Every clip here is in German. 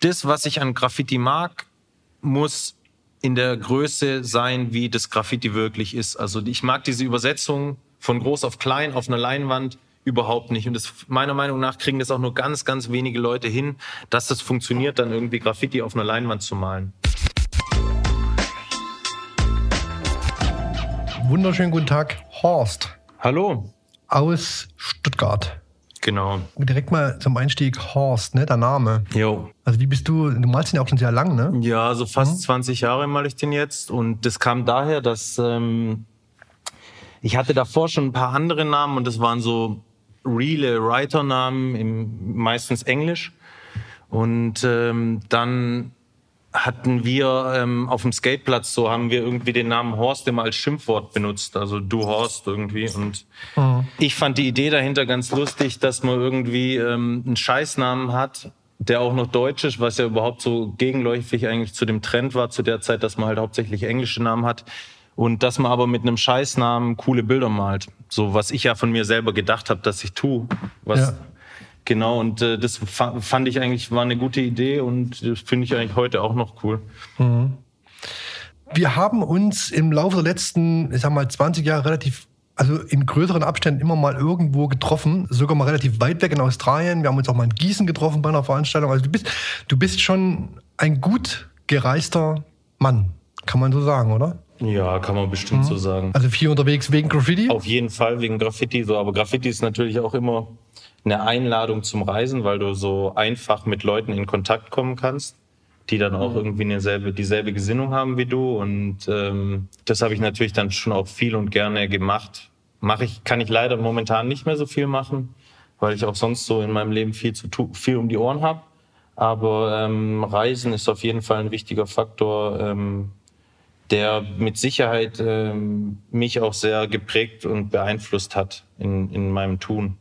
das, was ich an Graffiti mag, muss in der Größe sein, wie das Graffiti wirklich ist. Also ich mag diese Übersetzung von groß auf klein auf einer Leinwand überhaupt nicht. Und das, meiner Meinung nach kriegen das auch nur ganz, ganz wenige Leute hin, dass das funktioniert, dann irgendwie Graffiti auf einer Leinwand zu malen. Wunderschönen guten Tag, Horst. Hallo. Aus Stuttgart. Genau. Direkt mal zum Einstieg Horst, ne, der Name. Jo. Also wie bist du, du malst ihn ja auch schon sehr lang, ne? Ja, so fast mhm. 20 Jahre mal ich den jetzt. Und das kam daher, dass ähm, ich hatte davor schon ein paar andere Namen und das waren so reale Writer-Namen, meistens Englisch. Und ähm, dann hatten wir ähm, auf dem Skateplatz so, haben wir irgendwie den Namen Horst immer als Schimpfwort benutzt, also du Horst irgendwie. Und mhm. ich fand die Idee dahinter ganz lustig, dass man irgendwie ähm, einen Scheißnamen hat, der auch noch deutsch ist, was ja überhaupt so gegenläufig eigentlich zu dem Trend war zu der Zeit, dass man halt hauptsächlich englische Namen hat und dass man aber mit einem Scheißnamen coole Bilder malt. So was ich ja von mir selber gedacht habe, dass ich tue. Was ja. Genau, und äh, das fand ich eigentlich, war eine gute Idee und das finde ich eigentlich heute auch noch cool. Mhm. Wir haben uns im Laufe der letzten, ich sag mal, 20 Jahre relativ, also in größeren Abständen immer mal irgendwo getroffen, sogar mal relativ weit weg in Australien. Wir haben uns auch mal in Gießen getroffen bei einer Veranstaltung. Also du bist, du bist schon ein gut gereister Mann, kann man so sagen, oder? Ja, kann man bestimmt mhm. so sagen. Also viel unterwegs wegen Graffiti? Auf jeden Fall wegen Graffiti, so. Aber Graffiti ist natürlich auch immer eine Einladung zum Reisen, weil du so einfach mit Leuten in Kontakt kommen kannst, die dann auch mhm. irgendwie eine selbe, dieselbe Gesinnung haben wie du. Und ähm, das habe ich natürlich dann schon auch viel und gerne gemacht. Mache ich, kann ich leider momentan nicht mehr so viel machen, weil ich auch sonst so in meinem Leben viel zu viel um die Ohren habe. Aber ähm, Reisen ist auf jeden Fall ein wichtiger Faktor, ähm, der mit Sicherheit ähm, mich auch sehr geprägt und beeinflusst hat in, in meinem Tun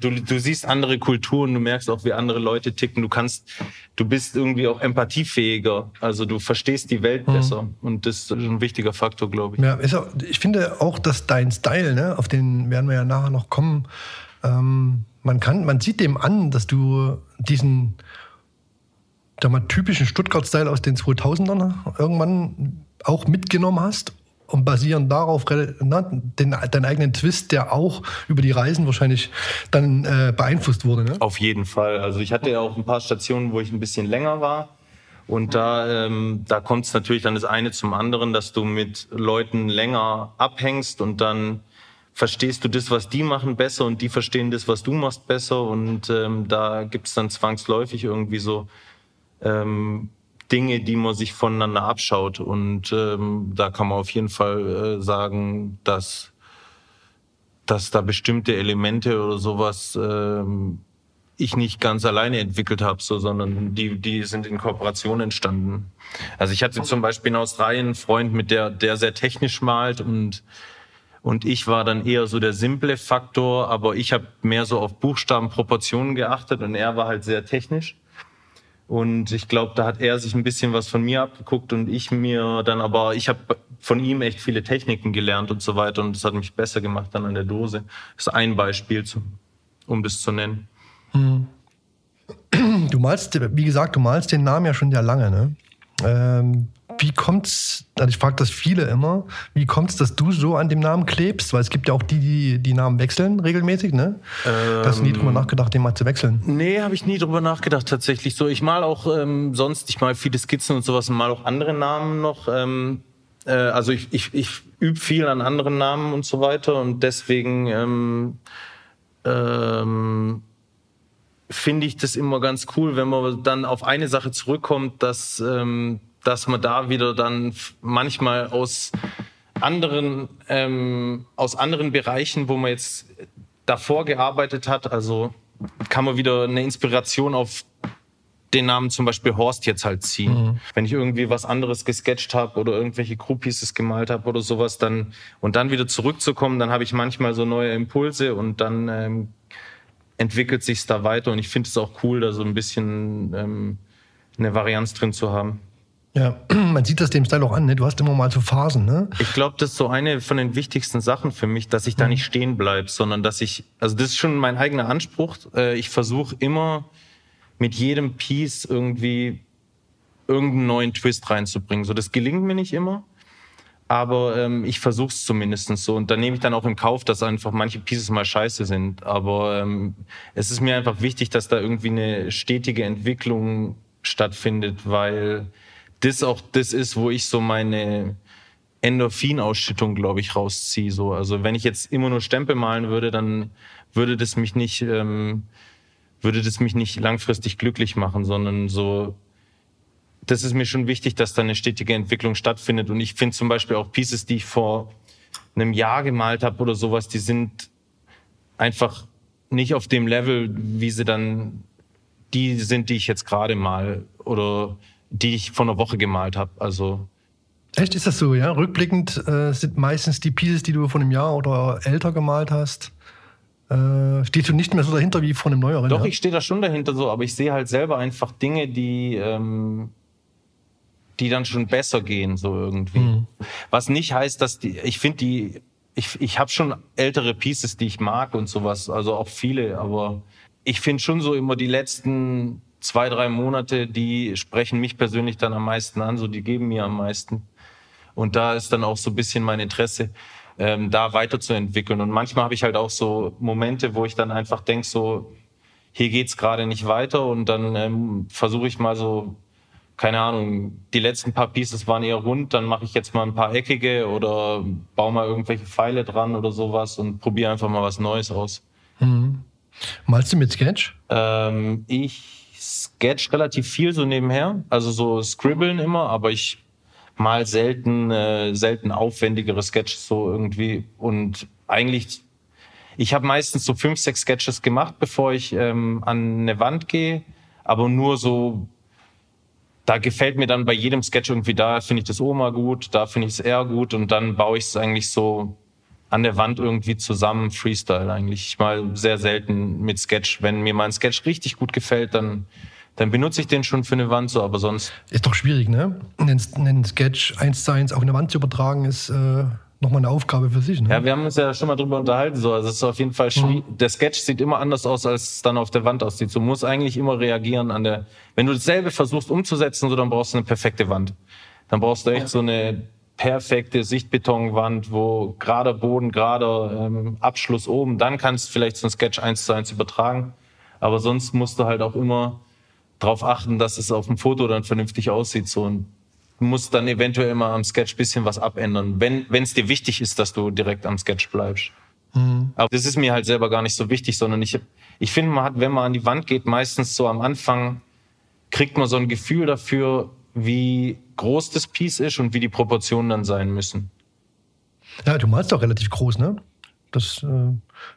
du, du siehst andere Kulturen, du merkst auch, wie andere Leute ticken. Du kannst, du bist irgendwie auch empathiefähiger. Also du verstehst die Welt mhm. besser. Und das ist ein wichtiger Faktor, glaube ich. Ja, auch, ich finde auch, dass dein Style, ne, auf den werden wir ja nachher noch kommen, ähm, man kann, man sieht dem an, dass du diesen, sag mal, typischen Stuttgart-Style aus den 2000ern irgendwann auch mitgenommen hast und basieren darauf na, den, deinen eigenen Twist, der auch über die Reisen wahrscheinlich dann äh, beeinflusst wurde. Ne? Auf jeden Fall. Also ich hatte ja auch ein paar Stationen, wo ich ein bisschen länger war. Und da, ähm, da kommt es natürlich dann das eine zum anderen, dass du mit Leuten länger abhängst und dann verstehst du das, was die machen, besser und die verstehen das, was du machst, besser. Und ähm, da gibt es dann zwangsläufig irgendwie so ähm, Dinge, die man sich voneinander abschaut. Und ähm, da kann man auf jeden Fall äh, sagen, dass, dass da bestimmte Elemente oder sowas ähm, ich nicht ganz alleine entwickelt habe, so, sondern die, die sind in Kooperation entstanden. Also ich hatte zum Beispiel in Australien einen Freund, mit der, der sehr technisch malt und und ich war dann eher so der simple Faktor, aber ich habe mehr so auf Buchstaben, Proportionen geachtet und er war halt sehr technisch. Und ich glaube, da hat er sich ein bisschen was von mir abgeguckt und ich mir dann aber, ich habe von ihm echt viele Techniken gelernt und so weiter und das hat mich besser gemacht dann an der Dose. Das ist ein Beispiel, um das zu nennen. Hm. Du malst, wie gesagt, du malst den Namen ja schon sehr lange, ne? Ähm, wie kommt's, also ich frage das viele immer, wie kommt es, dass du so an dem Namen klebst? Weil es gibt ja auch die, die die Namen wechseln regelmäßig, ne? Ähm, Hast du nie drüber ähm, nachgedacht, den mal zu wechseln? Nee, habe ich nie drüber nachgedacht tatsächlich. So, ich mal auch ähm, sonst, ich mal viele Skizzen und sowas und mal auch andere Namen noch. Ähm, äh, also ich, ich, ich übe viel an anderen Namen und so weiter und deswegen ähm, ähm, finde ich das immer ganz cool, wenn man dann auf eine Sache zurückkommt, dass ähm, dass man da wieder dann manchmal aus anderen, ähm, aus anderen Bereichen, wo man jetzt davor gearbeitet hat, also kann man wieder eine Inspiration auf den Namen zum Beispiel Horst jetzt halt ziehen. Mhm. Wenn ich irgendwie was anderes gesketcht habe oder irgendwelche Groupies gemalt habe oder sowas, dann und dann wieder zurückzukommen, dann habe ich manchmal so neue Impulse und dann ähm, entwickelt sich's da weiter und ich finde es auch cool, da so ein bisschen ähm, eine Varianz drin zu haben. Ja, man sieht das dem Style auch an, ne? Du hast immer mal so Phasen, ne? Ich glaube, das ist so eine von den wichtigsten Sachen für mich, dass ich da mhm. nicht stehen bleib, sondern dass ich, also das ist schon mein eigener Anspruch. Äh, ich versuche immer mit jedem Piece irgendwie irgendeinen neuen Twist reinzubringen. So, das gelingt mir nicht immer, aber ähm, ich versuche es zumindest so. Und dann nehme ich dann auch in Kauf, dass einfach manche Pieces mal scheiße sind. Aber ähm, es ist mir einfach wichtig, dass da irgendwie eine stetige Entwicklung stattfindet, weil das auch das ist, wo ich so meine Endorphinausschüttung, glaube ich, rausziehe. So. Also wenn ich jetzt immer nur Stempel malen würde, dann würde das mich nicht, ähm, würde das mich nicht langfristig glücklich machen, sondern so, das ist mir schon wichtig, dass da eine stetige Entwicklung stattfindet. Und ich finde zum Beispiel auch Pieces, die ich vor einem Jahr gemalt habe oder sowas, die sind einfach nicht auf dem Level, wie sie dann die sind, die ich jetzt gerade mal oder die ich vor einer Woche gemalt habe. Also Echt, ist das so, ja? Rückblickend äh, sind meistens die Pieces, die du vor einem Jahr oder älter gemalt hast, äh, stehst du nicht mehr so dahinter wie vor einem neueren. Doch, ja? ich stehe da schon dahinter so, aber ich sehe halt selber einfach Dinge, die, ähm, die dann schon besser gehen, so irgendwie. Mhm. Was nicht heißt, dass die, ich finde die, ich, ich habe schon ältere Pieces, die ich mag und sowas, also auch viele, aber ich finde schon so immer die letzten zwei, drei Monate, die sprechen mich persönlich dann am meisten an, so die geben mir am meisten. Und da ist dann auch so ein bisschen mein Interesse, ähm, da weiterzuentwickeln. Und manchmal habe ich halt auch so Momente, wo ich dann einfach denk so, hier geht's gerade nicht weiter und dann ähm, versuche ich mal so, keine Ahnung, die letzten paar Pieces waren eher rund, dann mache ich jetzt mal ein paar eckige oder baue mal irgendwelche Pfeile dran oder sowas und probiere einfach mal was Neues aus. Mhm. Malst du mit Sketch? Ähm, ich sketch relativ viel so nebenher, also so scribbeln immer, aber ich mal selten, äh, selten aufwendigere Sketches so irgendwie. Und eigentlich, ich habe meistens so fünf, sechs Sketches gemacht, bevor ich ähm, an eine Wand gehe, aber nur so, da gefällt mir dann bei jedem Sketch irgendwie, da finde ich das Oma gut, da finde ich es eher gut und dann baue ich es eigentlich so an der Wand irgendwie zusammen, Freestyle eigentlich. Ich mal sehr selten mit Sketch. Wenn mir mal ein Sketch richtig gut gefällt, dann dann benutze ich den schon für eine Wand so, aber sonst. Ist doch schwierig, ne? Einen Sketch eins zu eins auf eine Wand zu übertragen, ist äh, nochmal eine Aufgabe für sich. Ne? Ja, wir haben uns ja schon mal drüber unterhalten. So. Also es ist auf jeden Fall schwierig. Mhm. Der Sketch sieht immer anders aus, als es dann auf der Wand aussieht. Du musst eigentlich immer reagieren an der. Wenn du dasselbe versuchst umzusetzen, so dann brauchst du eine perfekte Wand. Dann brauchst du echt so eine perfekte Sichtbetonwand, wo gerader Boden, gerader ähm, Abschluss oben. Dann kannst du vielleicht so ein Sketch eins zu eins übertragen. Aber sonst musst du halt auch immer darauf achten, dass es auf dem Foto dann vernünftig aussieht. So und musst dann eventuell mal am Sketch bisschen was abändern, wenn es dir wichtig ist, dass du direkt am Sketch bleibst. Mhm. Aber das ist mir halt selber gar nicht so wichtig, sondern ich, ich finde, man hat, wenn man an die Wand geht, meistens so am Anfang kriegt man so ein Gefühl dafür, wie groß das Piece ist und wie die Proportionen dann sein müssen. Ja, du malst doch relativ groß, ne? Das, äh,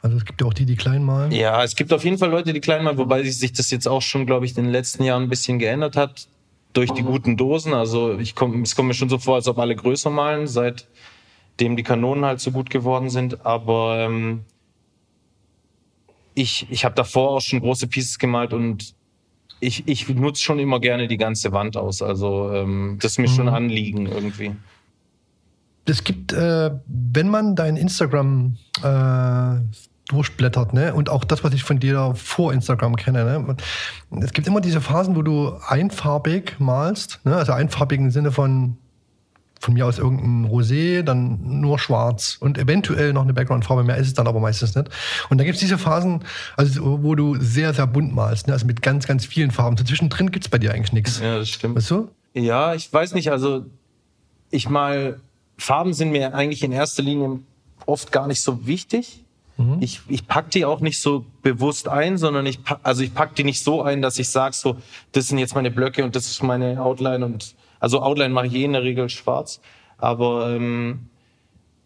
also es gibt ja auch die, die klein malen. Ja, es gibt auf jeden Fall Leute, die klein malen, wobei sich das jetzt auch schon, glaube ich, in den letzten Jahren ein bisschen geändert hat durch die guten Dosen. Also ich komm, es kommt mir schon so vor, als ob alle größer malen, seitdem die Kanonen halt so gut geworden sind. Aber ähm, ich, ich habe davor auch schon große Pieces gemalt und ich, ich nutze schon immer gerne die ganze Wand aus. Also ähm, das ist mir mhm. schon Anliegen irgendwie es gibt, äh, wenn man dein Instagram äh, durchblättert, ne, und auch das, was ich von dir vor Instagram kenne, ne, es gibt immer diese Phasen, wo du einfarbig malst, ne, also einfarbig im Sinne von von mir aus irgendein Rosé, dann nur schwarz und eventuell noch eine Background-Farbe, mehr ist es dann aber meistens nicht. Und dann gibt es diese Phasen, also wo du sehr, sehr bunt malst, ne? also mit ganz, ganz vielen Farben. So zwischendrin gibt es bei dir eigentlich nichts. Ja, das stimmt. Weißt du? Ja, ich weiß nicht, also ich mal Farben sind mir eigentlich in erster Linie oft gar nicht so wichtig. Mhm. Ich, ich pack die auch nicht so bewusst ein, sondern ich pack, also ich pack die nicht so ein, dass ich sage so, das sind jetzt meine Blöcke und das ist meine Outline und also Outline mache ich eh in der Regel schwarz, aber ähm,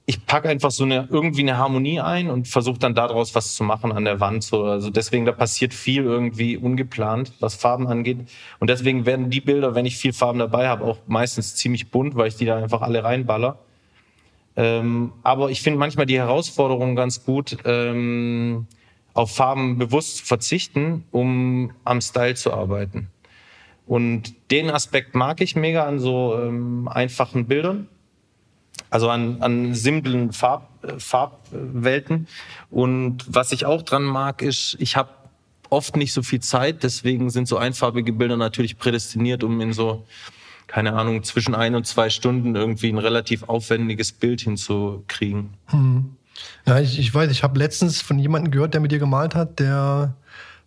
ich pack einfach so eine irgendwie eine Harmonie ein und versuche dann daraus was zu machen an der Wand. So. Also deswegen, da passiert viel irgendwie ungeplant, was Farben angeht. Und deswegen werden die Bilder, wenn ich viel Farben dabei habe, auch meistens ziemlich bunt, weil ich die da einfach alle reinballer. Ähm, aber ich finde manchmal die Herausforderung ganz gut, ähm, auf Farben bewusst zu verzichten, um am Style zu arbeiten. Und den Aspekt mag ich mega an so ähm, einfachen Bildern also an, an simplen Farb, Farbwelten. Und was ich auch dran mag, ist, ich habe oft nicht so viel Zeit, deswegen sind so einfarbige Bilder natürlich prädestiniert, um in so, keine Ahnung, zwischen ein und zwei Stunden irgendwie ein relativ aufwendiges Bild hinzukriegen. Hm. Ja, ich, ich weiß, ich habe letztens von jemandem gehört, der mit dir gemalt hat, der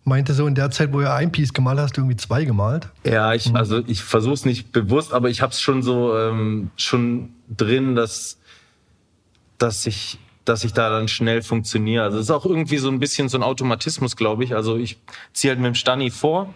meinte so in der Zeit, wo er ein Piece gemalt hast, du irgendwie zwei gemalt. Ja, ich, also ich versuche es nicht bewusst, aber ich habe es schon so ähm, schon drin, dass, dass ich dass ich da dann schnell funktioniere. Also es ist auch irgendwie so ein bisschen so ein Automatismus, glaube ich. Also ich ziehe halt mit dem Stani vor,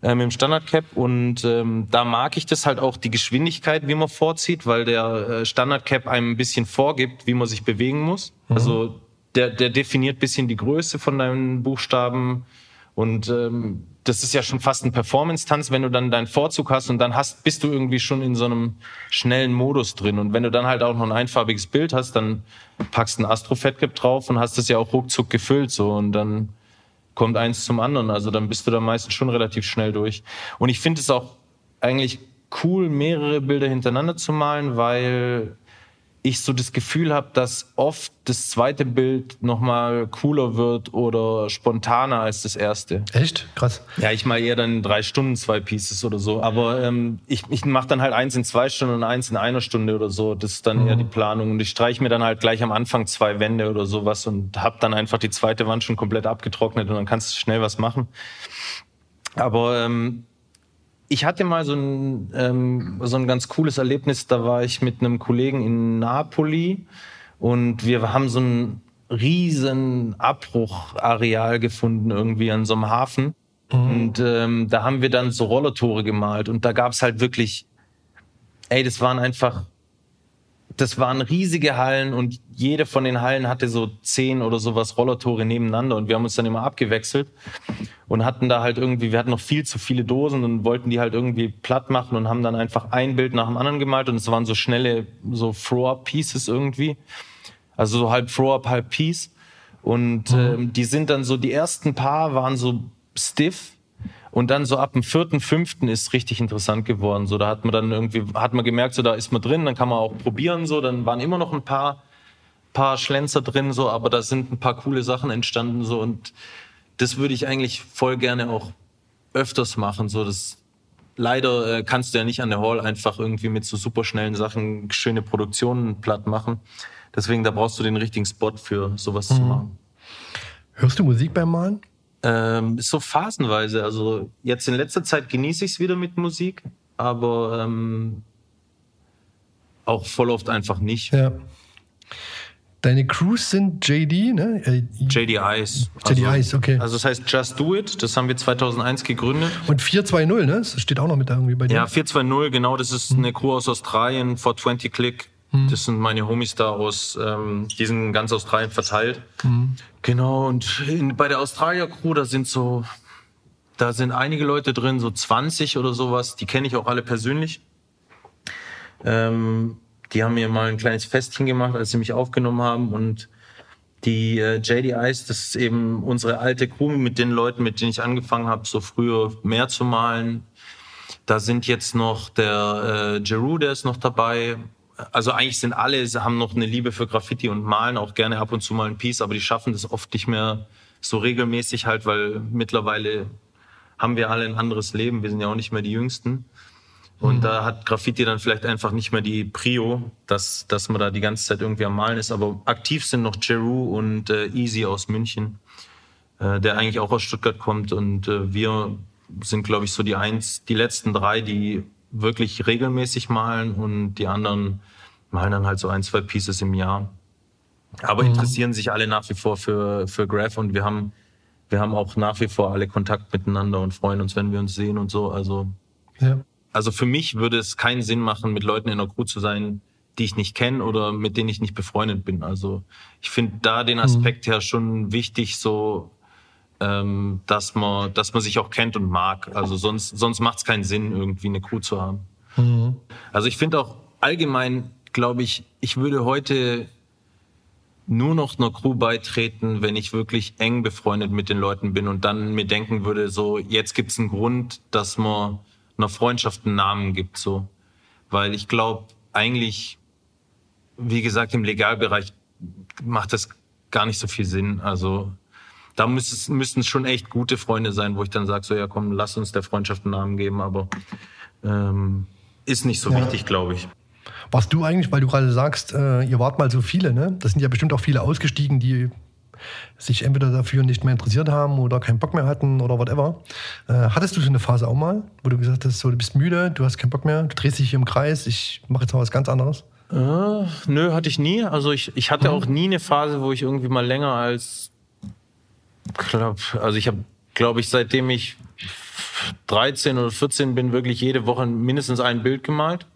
äh, mit dem Standard-Cap und ähm, da mag ich das halt auch die Geschwindigkeit, wie man vorzieht, weil der äh, Standard-Cap einem ein bisschen vorgibt, wie man sich bewegen muss. Mhm. Also der, der definiert bisschen die Größe von deinen Buchstaben und ähm, das ist ja schon fast ein Performance-Tanz, wenn du dann deinen Vorzug hast und dann hast, bist du irgendwie schon in so einem schnellen Modus drin. Und wenn du dann halt auch noch ein einfarbiges Bild hast, dann packst du ein Astro-Fettcap drauf und hast es ja auch ruckzuck gefüllt, so. Und dann kommt eins zum anderen. Also dann bist du da meistens schon relativ schnell durch. Und ich finde es auch eigentlich cool, mehrere Bilder hintereinander zu malen, weil ich so das Gefühl habe, dass oft das zweite Bild nochmal cooler wird oder spontaner als das erste. Echt? Krass. Ja, ich mal eher dann drei Stunden zwei Pieces oder so. Aber ähm, ich, ich mache dann halt eins in zwei Stunden und eins in einer Stunde oder so. Das ist dann mhm. eher die Planung. Und ich streiche mir dann halt gleich am Anfang zwei Wände oder sowas und habe dann einfach die zweite Wand schon komplett abgetrocknet und dann kannst du schnell was machen. Aber ähm, ich hatte mal so ein, ähm, so ein ganz cooles Erlebnis. Da war ich mit einem Kollegen in Napoli und wir haben so ein riesen Abbruchareal gefunden irgendwie an so einem Hafen. Mhm. Und ähm, da haben wir dann so Rollertore gemalt und da gab's halt wirklich, ey, das waren einfach das waren riesige Hallen und jede von den Hallen hatte so zehn oder sowas Rollertore nebeneinander und wir haben uns dann immer abgewechselt und hatten da halt irgendwie, wir hatten noch viel zu viele Dosen und wollten die halt irgendwie platt machen und haben dann einfach ein Bild nach dem anderen gemalt und es waren so schnelle, so Throw-Up-Pieces irgendwie. Also so halb Throw-Up, halb Piece. Und mhm. ähm, die sind dann so, die ersten paar waren so stiff und dann so ab dem vierten, fünften ist richtig interessant geworden. So, da hat man dann irgendwie, hat man gemerkt, so da ist man drin, dann kann man auch probieren, so, dann waren immer noch ein paar, paar Schlenzer drin, so, aber da sind ein paar coole Sachen entstanden, so, und das würde ich eigentlich voll gerne auch öfters machen, so, das, leider äh, kannst du ja nicht an der Hall einfach irgendwie mit so super schnellen Sachen schöne Produktionen platt machen. Deswegen, da brauchst du den richtigen Spot für sowas mhm. zu machen. Hörst du Musik beim Malen? Ähm, so phasenweise. Also jetzt in letzter Zeit genieße ich es wieder mit Musik, aber ähm, auch voll oft einfach nicht. Ja. Deine Crews sind JD, ne? Äh, JD Eyes. JD also, Eyes, okay. Also das heißt Just Do It, das haben wir 2001 gegründet. Und 420, ne? Das steht auch noch mit da irgendwie bei dir. Ja, 420, genau, das ist eine Crew aus Australien, 420 Click. Mhm. Das sind meine Homies da aus, ähm, die sind ganz Australien verteilt. Mhm. Genau, und in, bei der Australier Crew, da sind so, da sind einige Leute drin, so 20 oder sowas, die kenne ich auch alle persönlich. Ähm, die haben mir mal ein kleines Festchen gemacht, als sie mich aufgenommen haben und die äh, JD Ice, das ist eben unsere alte Crew mit den Leuten, mit denen ich angefangen habe, so früher mehr zu malen. Da sind jetzt noch der äh, Jeru, der ist noch dabei also eigentlich sind alle, sie haben noch eine Liebe für Graffiti und malen auch gerne ab und zu mal ein Piece, aber die schaffen das oft nicht mehr so regelmäßig halt, weil mittlerweile haben wir alle ein anderes Leben. Wir sind ja auch nicht mehr die Jüngsten. Und mhm. da hat Graffiti dann vielleicht einfach nicht mehr die Prio, dass, dass man da die ganze Zeit irgendwie am Malen ist. Aber aktiv sind noch Jeru und äh, Easy aus München, äh, der eigentlich auch aus Stuttgart kommt. Und äh, wir sind, glaube ich, so die eins, die letzten drei, die wirklich regelmäßig malen und die anderen malen dann halt so ein, zwei Pieces im Jahr. Aber mhm. interessieren sich alle nach wie vor für, für Graph und wir haben, wir haben auch nach wie vor alle Kontakt miteinander und freuen uns, wenn wir uns sehen und so. Also, ja. also für mich würde es keinen Sinn machen, mit Leuten in der Crew zu sein, die ich nicht kenne oder mit denen ich nicht befreundet bin. Also ich finde da den Aspekt mhm. her schon wichtig, so ähm, dass man, dass man sich auch kennt und mag. Also sonst, sonst macht es keinen Sinn, irgendwie eine Crew zu haben. Mhm. Also ich finde auch allgemein, glaube ich, ich würde heute nur noch einer Crew beitreten, wenn ich wirklich eng befreundet mit den Leuten bin und dann mir denken würde, so jetzt gibt es einen Grund, dass man einer Freundschaft einen Namen gibt, so, weil ich glaube eigentlich, wie gesagt, im Legalbereich macht das gar nicht so viel Sinn. Also da müssten müssten es schon echt gute Freunde sein, wo ich dann sage, so ja komm, lass uns der Freundschaft einen Namen geben, aber ähm, ist nicht so Ja. wichtig, glaube ich. Warst du eigentlich, weil du gerade sagst, äh, ihr wart mal so viele, ne? Das sind ja bestimmt auch viele ausgestiegen, die sich entweder dafür nicht mehr interessiert haben oder keinen Bock mehr hatten oder whatever. Äh, hattest du so eine Phase auch mal, wo du gesagt hast, so, du bist müde, du hast keinen Bock mehr, du drehst dich hier im Kreis, ich mache jetzt mal was ganz anderes? Äh, nö, hatte ich nie. Also ich, ich hatte auch nie eine Phase, wo ich irgendwie mal länger als glaub, also ich habe, glaube ich, seitdem ich 13 oder 14 bin, wirklich jede Woche mindestens ein Bild gemalt.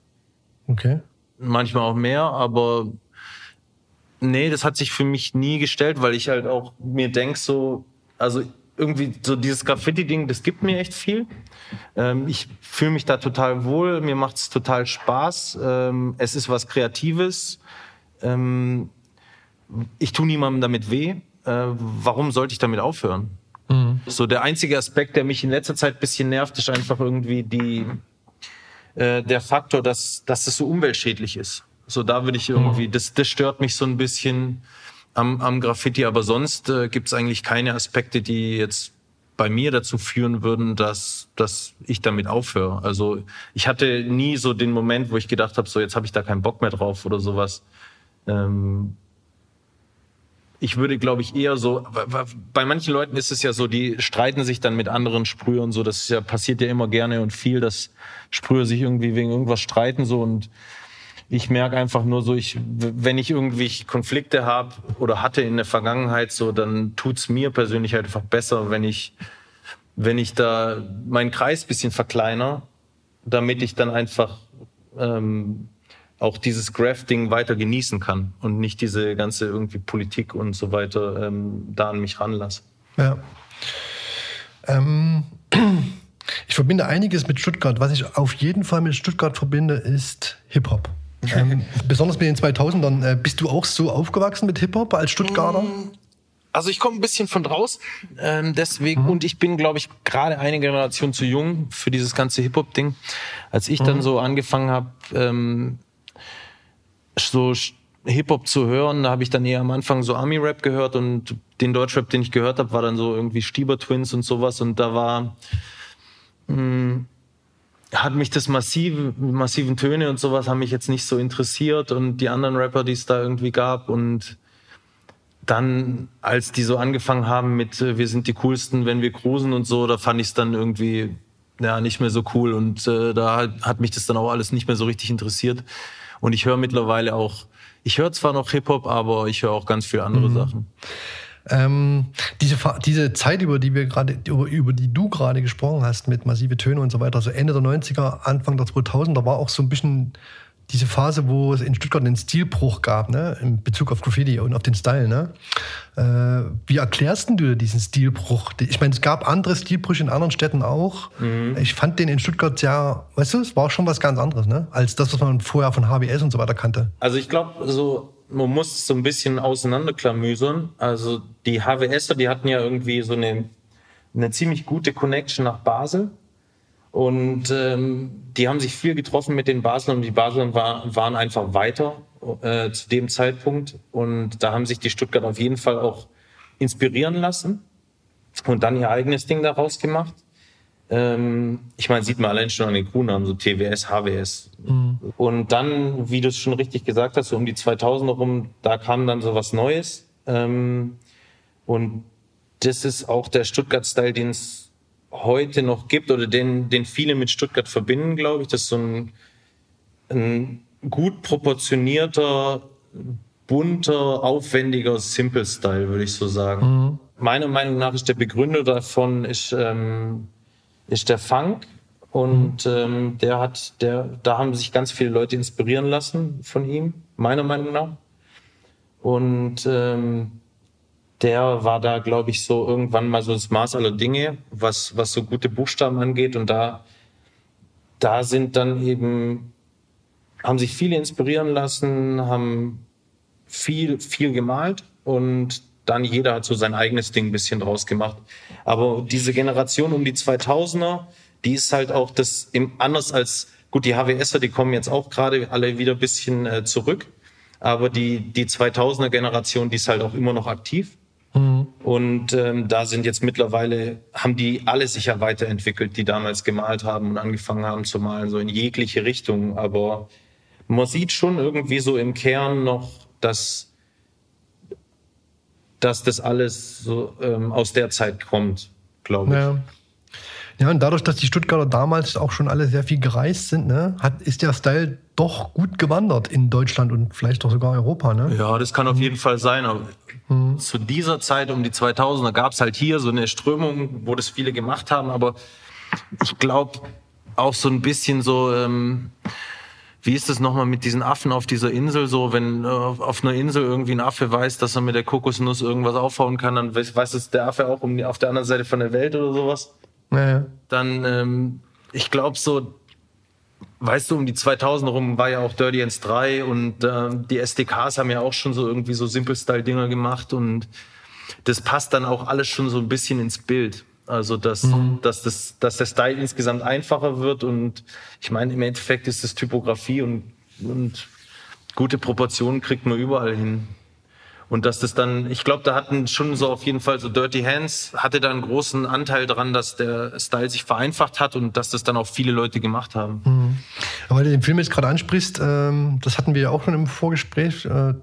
Okay. Manchmal auch mehr, aber nee, das hat sich für mich nie gestellt, weil ich halt auch mir denk so, also irgendwie so dieses Graffiti-Ding, das gibt mir echt viel. Ähm, ich fühle mich da total wohl, mir macht es total Spaß. Ähm, es ist was Kreatives. Ähm, ich tue niemandem damit weh. Äh, warum sollte ich damit aufhören? So der einzige Aspekt, der mich in letzter Zeit ein bisschen nervt, ist einfach irgendwie die, äh, der Faktor, dass, dass es so umweltschädlich ist. So da würde ich irgendwie, das, das stört mich so ein bisschen am, am Graffiti, aber sonst äh, gibt es eigentlich keine Aspekte, die jetzt bei mir dazu führen würden, dass, dass ich damit aufhöre. Also ich hatte nie so den Moment, wo ich gedacht habe, so jetzt habe ich da keinen Bock mehr drauf oder sowas. Ähm, ich würde, glaube ich, eher so, bei manchen Leuten ist es ja so, die streiten sich dann mit anderen Sprühern so, das ja, passiert ja immer gerne und viel, dass Sprüher sich irgendwie wegen irgendwas streiten so. Und ich merke einfach nur so, ich, wenn ich irgendwie Konflikte habe oder hatte in der Vergangenheit so, dann tut's mir persönlich halt einfach besser, wenn ich, wenn ich da meinen Kreis bisschen verkleiner, damit ich dann einfach ähm, auch dieses Grafting weiter genießen kann und nicht diese ganze irgendwie Politik und so weiter ähm, da an mich ranlasse. Ja. Ähm, ich verbinde einiges mit Stuttgart. Was ich auf jeden Fall mit Stuttgart verbinde, ist Hip-Hop. Ähm, besonders mit den 2000ern. Äh, bist du auch so aufgewachsen mit Hip-Hop als Stuttgarter? Also ich komme ein bisschen von draußen, ähm, deswegen und ich bin, glaube ich, gerade eine Generation zu jung für dieses ganze Hip-Hop-Ding. Als ich dann so angefangen habe, ähm, so Hip-Hop zu hören, da habe ich dann eher am Anfang so Army-Rap gehört und den Deutschrap, den ich gehört habe, war dann so irgendwie Stieber Twins und sowas und da war mh, hat mich das massive, massiven Töne und sowas haben mich jetzt nicht so interessiert und die anderen Rapper, die es da irgendwie gab und dann, als die so angefangen haben mit äh, wir sind die coolsten, wenn wir cruisen und so, da fand ich es dann irgendwie ja nicht mehr so cool und äh, da hat mich das dann auch alles nicht mehr so richtig interessiert und ich höre mittlerweile auch ich höre zwar noch Hip Hop, aber ich höre auch ganz viele andere Sachen. Ähm, diese, diese Zeit, über die wir gerade, über, über die du gerade gesprochen hast, mit massive Töne und so weiter, so Ende der 90er, Anfang der 2000er, war auch so ein bisschen diese Phase, wo es in Stuttgart einen Stilbruch gab, ne, in Bezug auf Graffiti und auf den Style, ne? Äh, wie erklärst denn du dir diesen Stilbruch? Ich meine, es gab andere Stilbrüche in anderen Städten auch. Ich fand den in Stuttgart sehr, weißt du, es war schon was ganz anderes, ne? Als das, was man vorher von HBS und so weiter kannte. Also ich glaube, so man muss es so ein bisschen auseinanderklamüsern. Also die HWSer, die hatten ja irgendwie so eine, eine ziemlich gute Connection nach Basel. Und ähm, die haben sich viel getroffen mit den Baslern und die Basler war, waren einfach weiter äh, zu dem Zeitpunkt. Und da haben sich die Stuttgart auf jeden Fall auch inspirieren lassen und dann ihr eigenes Ding daraus gemacht. Ähm, ich meine, sieht man allein schon an den Crewnamen, so TWS, HWS. Und dann, wie du es schon richtig gesagt hast, so um die 2000er rum, da kam dann so was Neues. Ähm, und das ist auch der Stuttgart-Style, den es heute noch gibt oder den, den viele mit Stuttgart verbinden, glaube ich. Das ist so ein, ein gut proportionierter, bunter, aufwendiger Simple-Style, würde ich so sagen. Meiner Meinung nach ist der Begründer davon ist, ähm, ist der Funk. Und ähm, der hat, der, da haben sich ganz viele Leute inspirieren lassen von ihm, meiner Meinung nach. Und ähm, der war da, glaube ich, so irgendwann mal so das Maß aller Dinge, was, was so gute Buchstaben angeht. Und da, da sind dann eben, haben sich viele inspirieren lassen, haben viel, viel gemalt und dann jeder hat so sein eigenes Ding ein bisschen draus gemacht. Aber diese Generation um die 2000er, die ist halt auch das im, anders als, gut, die HWSer, die kommen jetzt auch gerade alle wieder ein bisschen äh, zurück. Aber die, die 2000er Generation, die ist halt auch immer noch aktiv. Mhm. Und ähm, da sind jetzt mittlerweile, haben die alle sich ja weiterentwickelt, die damals gemalt haben und angefangen haben zu malen, so in jegliche Richtung. Aber man sieht schon irgendwie so im Kern noch, dass, dass das alles so ähm, aus der Zeit kommt, glaube ich. Ja. Ja, und dadurch, dass die Stuttgarter damals auch schon alle sehr viel gereist sind, ne, hat, ist der Style doch gut gewandert in Deutschland und vielleicht auch sogar Europa. Ne? Ja, das kann auf jeden Fall sein. Aber mhm. zu dieser Zeit, um die 2000er, gab es halt hier so eine Strömung, wo das viele gemacht haben. Aber ich glaube auch so ein bisschen so... Ähm, wie ist es nochmal mit diesen Affen auf dieser Insel so, wenn äh, auf einer Insel irgendwie ein Affe weiß, dass er mit der Kokosnuss irgendwas aufhauen kann, dann weiß, weiß es der Affe auch um, auf der anderen Seite von der Welt oder sowas. Ja, Dann, ähm, ich glaube so, weißt du, um die 2000 rum war ja auch Dirty Ends 3 und äh, die SDKs haben ja auch schon so irgendwie so Simple-Style-Dinger gemacht und das passt dann auch alles schon so ein bisschen ins Bild. Also, dass, mhm. dass, das, dass der Style insgesamt einfacher wird und ich meine, im Endeffekt ist es Typografie und, und gute Proportionen kriegt man überall hin. Und dass das dann, ich glaube, da hatten schon so auf jeden Fall so Dirty Hands, hatte da einen großen Anteil dran, dass der Style sich vereinfacht hat und dass das dann auch viele Leute gemacht haben. Mhm. weil du den Film jetzt gerade ansprichst, ähm, das hatten wir ja auch schon im Vorgespräch, äh,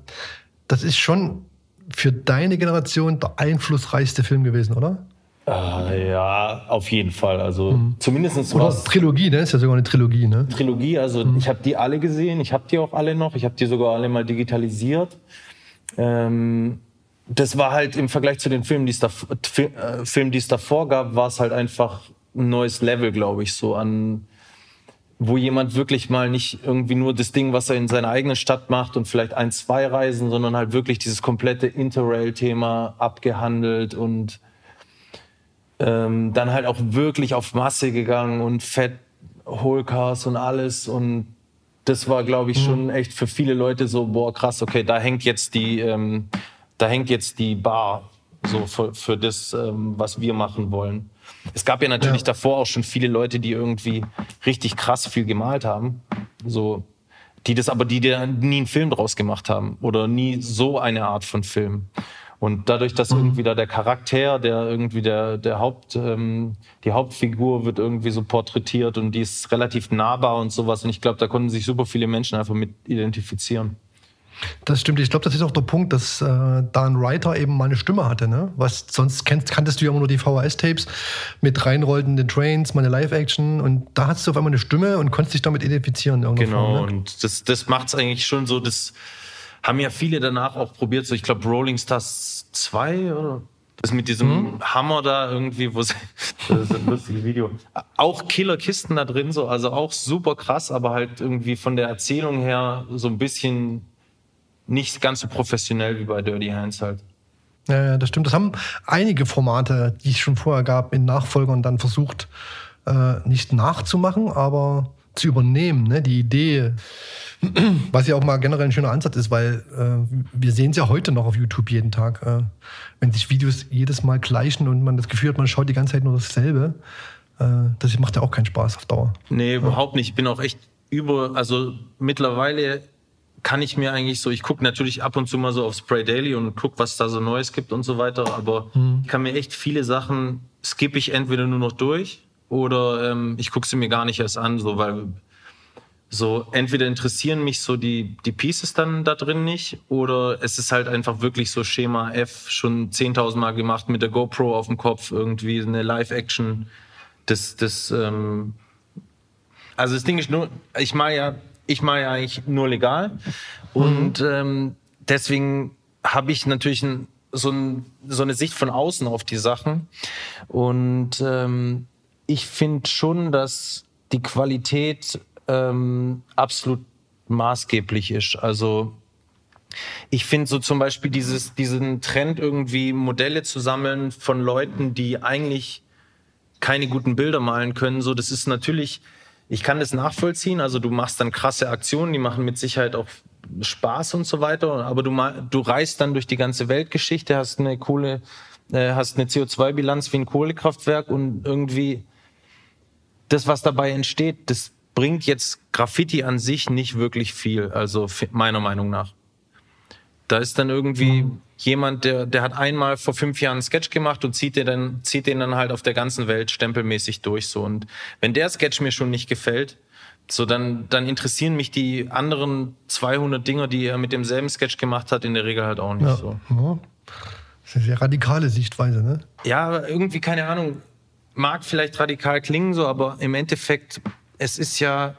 das ist schon für deine Generation der einflussreichste Film gewesen, oder? Äh, ja, auf jeden Fall. Also mhm. zumindest Oder Trilogie, ne? Ist ja sogar eine Trilogie, ne? Trilogie, also mhm. ich habe die alle gesehen, ich habe die auch alle noch, ich habe die sogar alle mal digitalisiert. Ähm, das war halt im Vergleich zu den Filmen, die es da, äh, Filmen, die es davor gab, war es halt einfach ein neues Level, glaube ich, so an, wo jemand wirklich mal nicht irgendwie nur das Ding, was er in seiner eigenen Stadt macht und vielleicht ein, zwei Reisen, sondern halt wirklich dieses komplette Interrail-Thema abgehandelt und ähm, dann halt auch wirklich auf Masse gegangen und Fett, Holcars und alles und das war, glaube ich, schon mhm. echt für viele Leute so, boah, krass, okay, da hängt jetzt die, ähm, da hängt jetzt die Bar so für, für das, ähm, was wir machen wollen. Es gab ja natürlich ja. davor auch schon viele Leute, die irgendwie richtig krass viel gemalt haben, so die das aber die, die nie einen Film draus gemacht haben oder nie so eine Art von Film. Und dadurch, dass mhm. irgendwie da der Charakter, der irgendwie der, der Haupt, ähm, die Hauptfigur wird irgendwie so porträtiert und die ist relativ nahbar und sowas. Und ich glaube, da konnten sich super viele Menschen einfach mit identifizieren. Das stimmt. Ich glaube, das ist auch der Punkt, dass äh, da ein Writer eben mal eine Stimme hatte. Ne? Was sonst kennt, kanntest du ja immer nur die VHS-Tapes mit reinrollenden Trains, meine Live-Action. Und da hattest du auf einmal eine Stimme und konntest dich damit identifizieren. Genau. Form, ne? Und das, das macht es eigentlich schon so, das haben ja viele danach auch probiert, so ich glaube Rolling Stars 2 oder das mit diesem mhm. Hammer da irgendwie, wo sie, das ist ein lustiges Video. Auch Killerkisten da drin, so, also auch super krass, aber halt irgendwie von der Erzählung her so ein bisschen nicht ganz so professionell wie bei Dirty Hands halt. Ja, das stimmt. Das haben einige Formate, die es schon vorher gab, in Nachfolgern dann versucht, äh, nicht nachzumachen, aber zu übernehmen. Ne? Die Idee, was ja auch mal generell ein schöner Ansatz ist, weil äh, wir sehen es ja heute noch auf YouTube jeden Tag. Äh, wenn sich Videos jedes Mal gleichen und man das Gefühl hat, man schaut die ganze Zeit nur dasselbe, äh, das macht ja auch keinen Spaß auf Dauer. Nee, überhaupt nicht. Ich bin auch echt über, also mittlerweile kann ich mir eigentlich so, ich gucke natürlich ab und zu mal so auf Spray Daily und gucke, was da so Neues gibt und so weiter, aber mhm. ich kann mir echt viele Sachen, skippe ich entweder nur noch durch oder ähm, ich gucke sie mir gar nicht erst an, so weil so entweder interessieren mich so die die Pieces dann da drin nicht oder es ist halt einfach wirklich so Schema F schon 10.000 Mal gemacht mit der GoPro auf dem Kopf irgendwie eine Live-Action. Das das ähm, also das Ding ist nur, ich mache ja ich mache ja eigentlich nur legal mhm. und ähm, deswegen habe ich natürlich ein, so, ein, so eine Sicht von außen auf die Sachen und ähm, ich finde schon, dass die Qualität ähm, absolut maßgeblich ist. Also ich finde so zum Beispiel dieses, diesen Trend irgendwie Modelle zu sammeln von Leuten, die eigentlich keine guten Bilder malen können. So, das ist natürlich, ich kann das nachvollziehen. Also du machst dann krasse Aktionen, die machen mit Sicherheit auch Spaß und so weiter. Aber du, du reist dann durch die ganze Weltgeschichte, hast eine coole, äh, hast eine CO2-Bilanz wie ein Kohlekraftwerk und irgendwie das, was dabei entsteht, das bringt jetzt Graffiti an sich nicht wirklich viel, also meiner Meinung nach. Da ist dann irgendwie mhm. jemand, der, der hat einmal vor fünf Jahren einen Sketch gemacht und zieht den dann, zieht den dann halt auf der ganzen Welt stempelmäßig durch, so. Und wenn der Sketch mir schon nicht gefällt, so dann, dann interessieren mich die anderen 200 Dinger, die er mit demselben Sketch gemacht hat, in der Regel halt auch nicht ja. so. Ja. Das ist eine sehr radikale Sichtweise, ne? Ja, irgendwie, keine Ahnung, mag vielleicht radikal klingen so, aber im Endeffekt, es ist ja,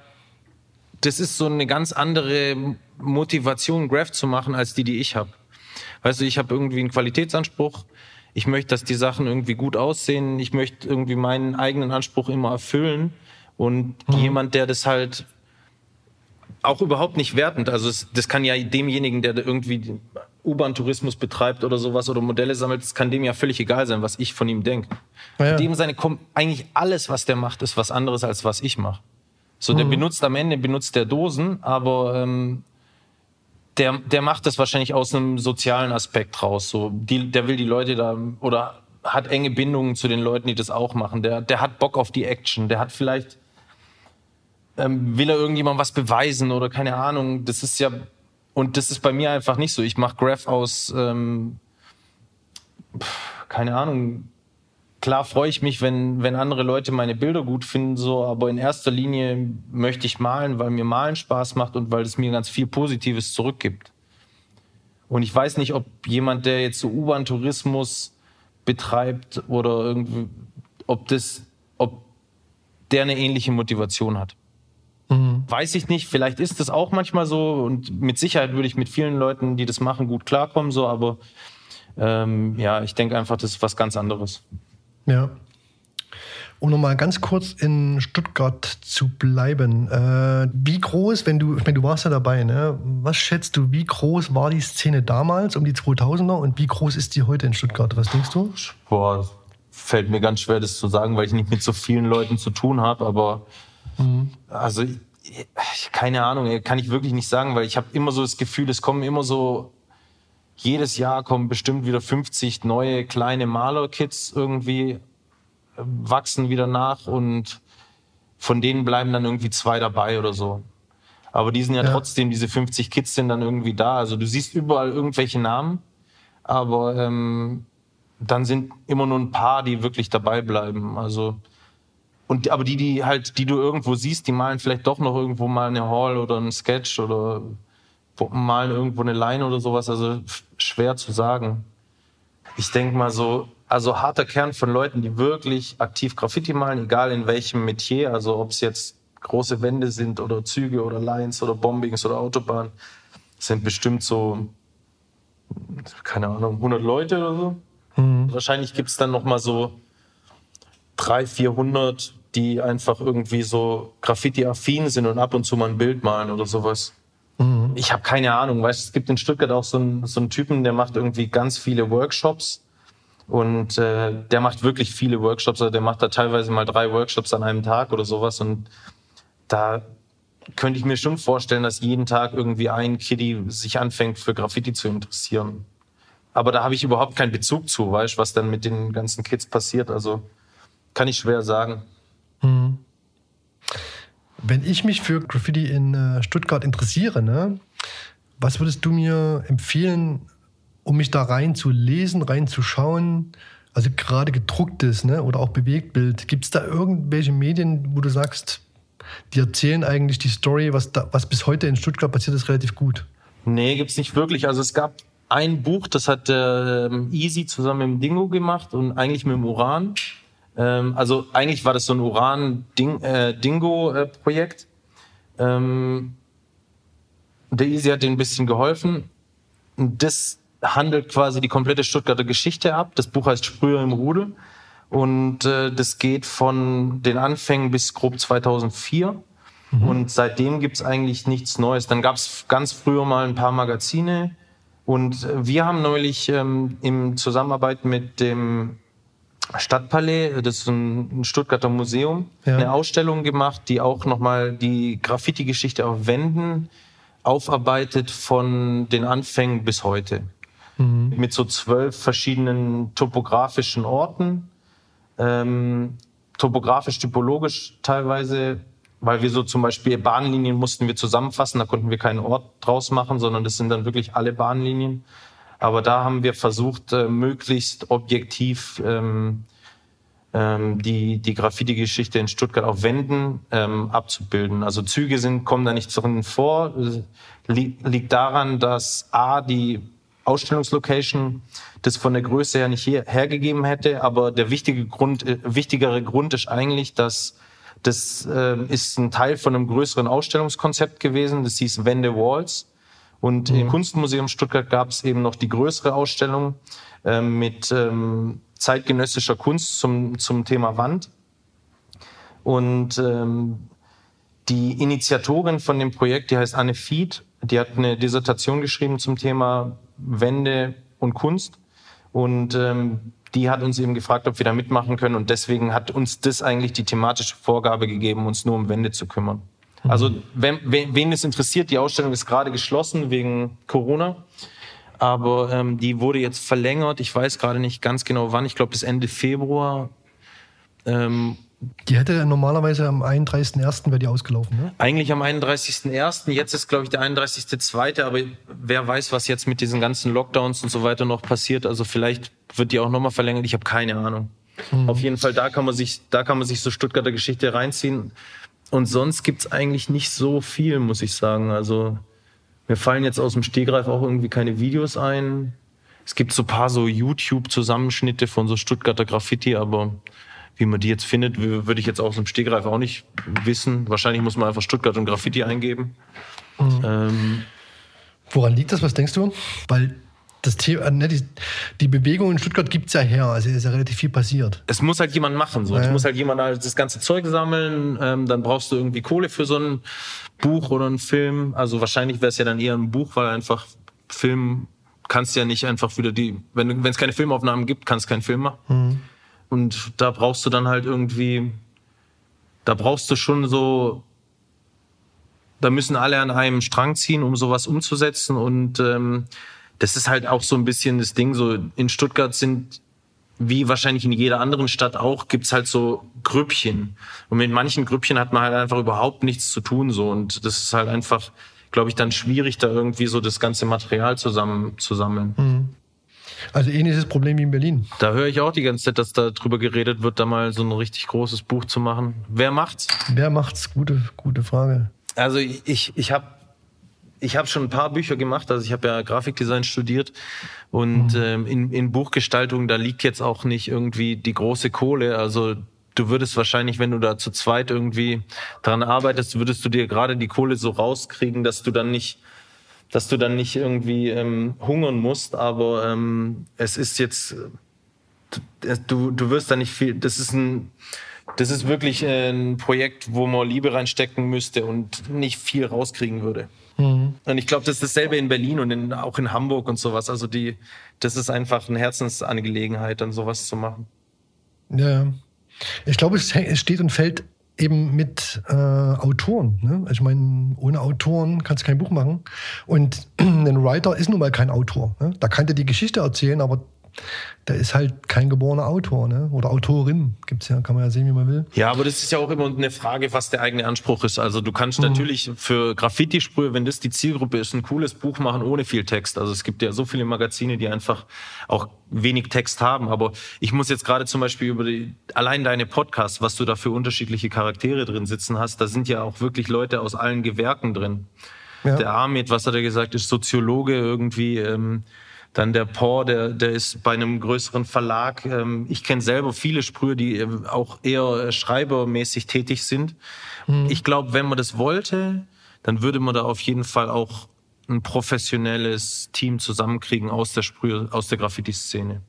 das ist so eine ganz andere Motivation, Graph zu machen, als die, die ich habe. Weißt du, ich habe irgendwie einen Qualitätsanspruch. Ich möchte, dass die Sachen irgendwie gut aussehen. Ich möchte irgendwie meinen eigenen Anspruch immer erfüllen. Und mhm. jemand, der das halt auch überhaupt nicht wertend, also es, das kann ja demjenigen, der irgendwie U-Bahn-Tourismus betreibt oder sowas oder Modelle sammelt, das kann dem ja völlig egal sein, was ich von ihm denke. Ja. Dem seine eigentlich alles, was der macht, ist was anderes als was ich mache. So, der mhm. benutzt am Ende benutzt der Dosen, aber ähm, der, der macht das wahrscheinlich aus einem sozialen Aspekt raus. So, die, der will die Leute da oder hat enge Bindungen zu den Leuten, die das auch machen. Der, der hat Bock auf die Action. Der hat vielleicht ähm, will er irgendjemand was beweisen oder keine Ahnung. Das ist ja und das ist bei mir einfach nicht so. Ich mache Graph aus ähm, keine Ahnung klar freue ich mich, wenn, wenn andere Leute meine Bilder gut finden, so, aber in erster Linie möchte ich malen, weil mir Malen Spaß macht und weil es mir ganz viel Positives zurückgibt. Und ich weiß nicht, ob jemand, der jetzt so U-Bahn-Tourismus betreibt oder irgendwie, ob das, ob der eine ähnliche Motivation hat. Mhm. Weiß ich nicht, vielleicht ist das auch manchmal so und mit Sicherheit würde ich mit vielen Leuten, die das machen, gut klarkommen, so, aber ähm, ja, ich denke einfach, das ist was ganz anderes. Ja. Um nochmal ganz kurz in Stuttgart zu bleiben. Äh, wie groß, wenn du, ich meine, du warst ja dabei, ne? Was schätzt du, wie groß war die Szene damals um die 2000er und wie groß ist die heute in Stuttgart? Was denkst du? Boah, fällt mir ganz schwer, das zu sagen, weil ich nicht mit so vielen Leuten zu tun habe, aber mhm. also keine Ahnung, kann ich wirklich nicht sagen, weil ich habe immer so das Gefühl, es kommen immer so jedes Jahr kommen bestimmt wieder 50 neue kleine Malerkits irgendwie, äh, wachsen wieder nach und von denen bleiben dann irgendwie zwei dabei oder so. Aber die sind ja, ja, trotzdem, diese 50 Kids sind dann irgendwie da. Also du siehst überall irgendwelche Namen, aber ähm, dann sind immer nur ein paar, die wirklich dabei bleiben. Also und aber die, die halt, die du irgendwo siehst, die malen vielleicht doch noch irgendwo mal eine Hall oder einen Sketch oder malen irgendwo eine Line oder sowas. Also schwer zu sagen. Ich denke mal so, also harter Kern von Leuten, die wirklich aktiv Graffiti malen, egal in welchem Metier, also ob es jetzt große Wände sind oder Züge oder Lines oder Bombings oder Autobahn, sind bestimmt so, keine Ahnung, 100 Leute oder so. Mhm. Wahrscheinlich gibt es dann noch mal so 300, 400, die einfach irgendwie so Graffiti-affin sind und ab und zu mal ein Bild malen oder sowas. Mhm. Ich habe keine Ahnung, weißt es gibt in Stuttgart auch so einen, so einen Typen, der macht irgendwie ganz viele Workshops und äh, der macht wirklich viele Workshops, also der macht da teilweise mal drei Workshops an einem Tag oder sowas und da könnte ich mir schon vorstellen, dass jeden Tag irgendwie ein Kiddie sich anfängt für Graffiti zu interessieren. Aber da habe ich überhaupt keinen Bezug zu, weißt was dann mit den ganzen Kids passiert. Also kann ich schwer sagen. Mhm. Wenn ich mich für Graffiti in äh, Stuttgart interessiere, ne, was würdest du mir empfehlen, um mich da rein zu lesen, reinzuschauen? Also gerade gedrucktes ne, oder auch Bewegtbild. Gibt es da irgendwelche Medien, wo du sagst, die erzählen eigentlich die Story, was, da, was bis heute in Stuttgart passiert ist, relativ gut? Nee, gibt es nicht wirklich. Also es gab ein Buch, das hat äh, Easy zusammen mit dem Dingo gemacht und eigentlich mit dem Uran. Ähm, also eigentlich war das so ein Uran-Dingo-Projekt. Äh, ähm, der Easy hat denen ein bisschen geholfen. Das handelt quasi die komplette Stuttgarter Geschichte ab. Das Buch heißt Sprüher im Rudel. Und äh, das geht von den Anfängen bis grob 2004. Mhm. Und seitdem gibt's eigentlich nichts Neues. Dann gab's ganz früher mal ein paar Magazine. Und wir haben neulich ähm, in Zusammenarbeit mit dem Stadtpalais, das ist ein Stuttgarter Museum, ja. eine Ausstellung gemacht, die auch nochmal die Graffiti-Geschichte auf Wänden aufarbeitet von den Anfängen bis heute. Mhm. Mit so zwölf verschiedenen topografischen Orten, ähm, topografisch, typologisch teilweise weil wir so zum Beispiel Bahnlinien mussten wir zusammenfassen, da konnten wir keinen Ort draus machen, sondern das sind dann wirklich alle Bahnlinien. Aber da haben wir versucht, äh, möglichst objektiv ähm, ähm, die, die Graffiti-Geschichte in Stuttgart auf Wänden ähm, abzubilden. Also Züge sind, kommen da nicht drin vor. liegt daran, dass A, die Ausstellungslocation das von der Größe her nicht her, hergegeben hätte. Aber der wichtige Grund, äh, wichtigere Grund ist eigentlich, dass das äh, ist ein Teil von einem größeren Ausstellungskonzept gewesen. Das hieß Wende Walls. Und mhm. im Kunstmuseum Stuttgart gab es eben noch die größere Ausstellung äh, mit ähm, zeitgenössischer Kunst zum, zum Thema Wand. Und ähm, die Initiatorin von dem Projekt, die heißt Anne Fied, die hat eine Dissertation geschrieben zum Thema Wände und Kunst. Und ähm, die hat uns eben gefragt, ob wir da mitmachen können. Und deswegen hat uns das eigentlich die thematische Vorgabe gegeben, uns nur um Wände zu kümmern. Also, wenn, wen, wen es interessiert, die Ausstellung ist gerade geschlossen wegen Corona. Aber ähm, die wurde jetzt verlängert. Ich weiß gerade nicht ganz genau wann. Ich glaube bis Ende Februar. Ähm, die hätte normalerweise am 31.01. wäre die ausgelaufen, ne? Eigentlich am 31.01. Jetzt ist, glaube ich, der 31.02. Aber wer weiß, was jetzt mit diesen ganzen Lockdowns und so weiter noch passiert. Also vielleicht wird die auch nochmal verlängert. Ich habe keine Ahnung. Mhm. Auf jeden Fall, da kann man sich, da kann man sich so Stuttgarter Geschichte reinziehen. Und sonst gibt's eigentlich nicht so viel, muss ich sagen. Also mir fallen jetzt aus dem Stegreif auch irgendwie keine Videos ein. Es gibt so paar so YouTube-Zusammenschnitte von so Stuttgarter Graffiti, aber wie man die jetzt findet, würde ich jetzt aus dem Stegreif auch nicht wissen. Wahrscheinlich muss man einfach Stuttgart und Graffiti eingeben. Mhm. Ähm, Woran liegt das? Was denkst du? Weil das Thema, ne, die, die, Bewegung in Stuttgart gibt es ja her, also ist ja relativ viel passiert. Es muss halt jemand machen. So. Ja. Es muss halt jemand halt das ganze Zeug sammeln. Ähm, dann brauchst du irgendwie Kohle für so ein Buch oder einen Film. Also wahrscheinlich wäre es ja dann eher ein Buch, weil einfach Film kannst ja nicht einfach wieder die, wenn es keine Filmaufnahmen gibt, kannst du keinen Film machen. Mhm. Und da brauchst du dann halt irgendwie, da brauchst du schon so, da müssen alle an einem Strang ziehen, um sowas umzusetzen und ähm, das ist halt auch so ein bisschen das Ding. So in Stuttgart sind wie wahrscheinlich in jeder anderen Stadt auch, gibt's halt so Grüppchen. Und mit manchen Grüppchen hat man halt einfach überhaupt nichts zu tun. so Und das ist halt einfach, glaube ich, dann schwierig, da irgendwie so das ganze Material zusammen zu sammeln. Mhm. Also ähnliches Problem wie in Berlin. Da höre ich auch die ganze Zeit, dass da drüber geredet wird, da mal so ein richtig großes Buch zu machen. Wer macht's? Wer macht's? Gute, gute Frage. Also ich, ich habe ich habe schon ein paar Bücher gemacht, also ich habe ja Grafikdesign studiert und mhm. ähm, in, in Buchgestaltung, da liegt jetzt auch nicht irgendwie die große Kohle. Also du würdest wahrscheinlich, wenn du da zu zweit irgendwie dran arbeitest, würdest du dir gerade die Kohle so rauskriegen, dass du dann nicht dass du dann nicht irgendwie ähm, hungern musst, aber ähm, es ist jetzt, du, du wirst da nicht viel, das ist ein, das ist wirklich ein Projekt, wo man Liebe reinstecken müsste und nicht viel rauskriegen würde. Mhm. Und ich glaube, das ist dasselbe in Berlin und in, auch in Hamburg und sowas. Also die, das ist einfach eine Herzensangelegenheit, dann sowas zu machen. Ja, ich glaube, es steht und fällt eben mit äh, Autoren. Ne? Also ich meine, ohne Autoren kannst du kein Buch machen. Und ein Writer ist nun mal kein Autor. Ne? Da kann dir die Geschichte erzählen, aber der ist halt kein geborener Autor ne? oder Autorin. Gibt's ja, kann man ja sehen, wie man will. Ja, aber das ist ja auch immer eine Frage, was der eigene Anspruch ist. Also du kannst mhm. natürlich für Graffiti-Sprühe, wenn das die Zielgruppe ist, ein cooles Buch machen ohne viel Text. Also es gibt ja so viele Magazine, die einfach auch wenig Text haben. Aber ich muss jetzt gerade zum Beispiel über die, allein deine Podcasts, was du da für unterschiedliche Charaktere drin sitzen hast, da sind ja auch wirklich Leute aus allen Gewerken drin. Ja. Der Ahmed, was hat er gesagt, ist Soziologe irgendwie. Ähm, dann der Paul, der, der ist bei einem größeren Verlag. Ähm, ich kenne selber viele Sprüher, die äh, auch eher schreibermäßig tätig sind. Mhm. Ich glaube, wenn man das wollte, dann würde man da auf jeden Fall auch ein professionelles Team zusammenkriegen aus der Sprühe, aus der Graffiti-Szene.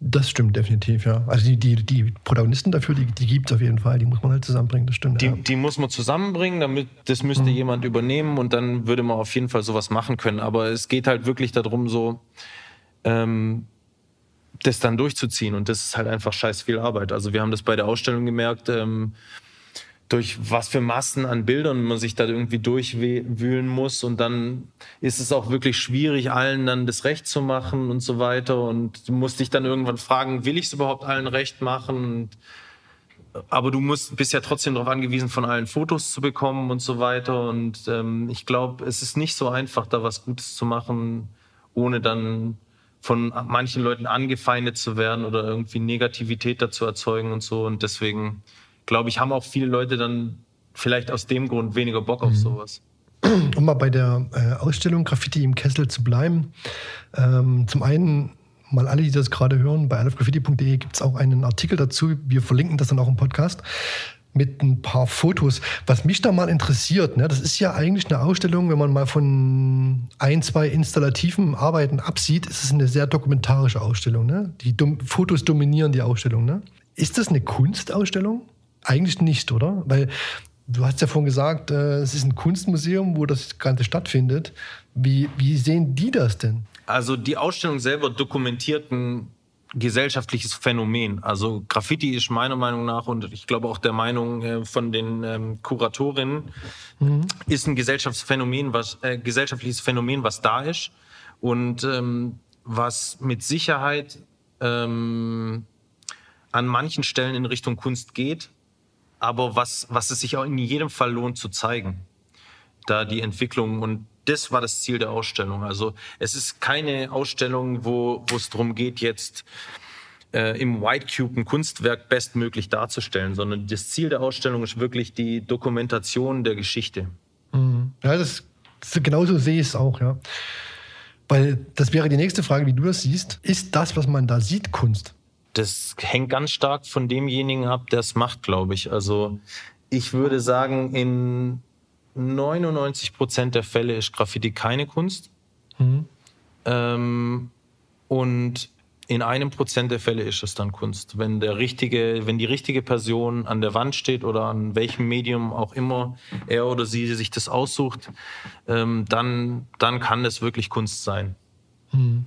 Das stimmt definitiv, ja. Also die, die, die Protagonisten dafür, die, die gibt es auf jeden Fall. Die muss man halt zusammenbringen, das stimmt. Die, ja. die muss man zusammenbringen, damit das müsste mhm. jemand übernehmen und dann würde man auf jeden Fall sowas machen können. Aber es geht halt wirklich darum, so ähm, das dann durchzuziehen. Und das ist halt einfach scheiß viel Arbeit. Also wir haben das bei der Ausstellung gemerkt. Ähm, durch was für Massen an Bildern man sich da irgendwie durchwühlen muss. Und dann ist es auch wirklich schwierig, allen dann das Recht zu machen und so weiter. Und du musst dich dann irgendwann fragen, will ich es überhaupt allen recht machen? Und, aber du musst, bist ja trotzdem darauf angewiesen, von allen Fotos zu bekommen und so weiter. Und ähm, ich glaube, es ist nicht so einfach, da was Gutes zu machen, ohne dann von manchen Leuten angefeindet zu werden oder irgendwie Negativität dazu erzeugen und so. Und deswegen, glaube ich, haben auch viele Leute dann vielleicht aus dem Grund weniger Bock auf mhm. sowas. Um mal bei der äh, Ausstellung Graffiti im Kessel zu bleiben. Ähm, zum einen mal alle, die das gerade hören, bei alfgraffiti.de gibt es auch einen Artikel dazu. Wir verlinken das dann auch im Podcast mit ein paar Fotos. Was mich da mal interessiert, ne, das ist ja eigentlich eine Ausstellung, wenn man mal von ein, zwei installativen Arbeiten absieht, ist es eine sehr dokumentarische Ausstellung. Ne? Die Dom Fotos dominieren die Ausstellung. Ne? Ist das eine Kunstausstellung? Eigentlich nicht, oder? Weil du hast ja vorhin gesagt, äh, es ist ein Kunstmuseum, wo das Ganze stattfindet. Wie, wie sehen die das denn? Also die Ausstellung selber dokumentiert ein gesellschaftliches Phänomen. Also Graffiti ist meiner Meinung nach und ich glaube auch der Meinung äh, von den ähm, Kuratorinnen mhm. ist ein Gesellschaftsphänomen, was äh, gesellschaftliches Phänomen, was da ist und ähm, was mit Sicherheit ähm, an manchen Stellen in Richtung Kunst geht, aber was was es sich auch in jedem Fall lohnt zu zeigen, da die Entwicklung und das war das Ziel der Ausstellung. Also es ist keine Ausstellung, wo, es darum geht, jetzt äh, im White Cube ein Kunstwerk bestmöglich darzustellen, sondern das Ziel der Ausstellung ist wirklich die Dokumentation der Geschichte. Mhm. Ja, das, genauso sehe ich es auch, ja. Weil das wäre die nächste Frage, wie du das siehst. Ist das, was man da sieht, Kunst? Das hängt ganz stark von demjenigen ab, der es macht, glaube ich. Also ich würde sagen, in 99 Prozent der Fälle ist Graffiti keine Kunst. Mhm. Ähm, und in einem Prozent der Fälle ist es dann Kunst. Wenn der richtige, wenn die richtige Person an der Wand steht oder an welchem Medium auch immer er oder sie sich das aussucht, ähm, dann, dann kann das wirklich Kunst sein. Mhm.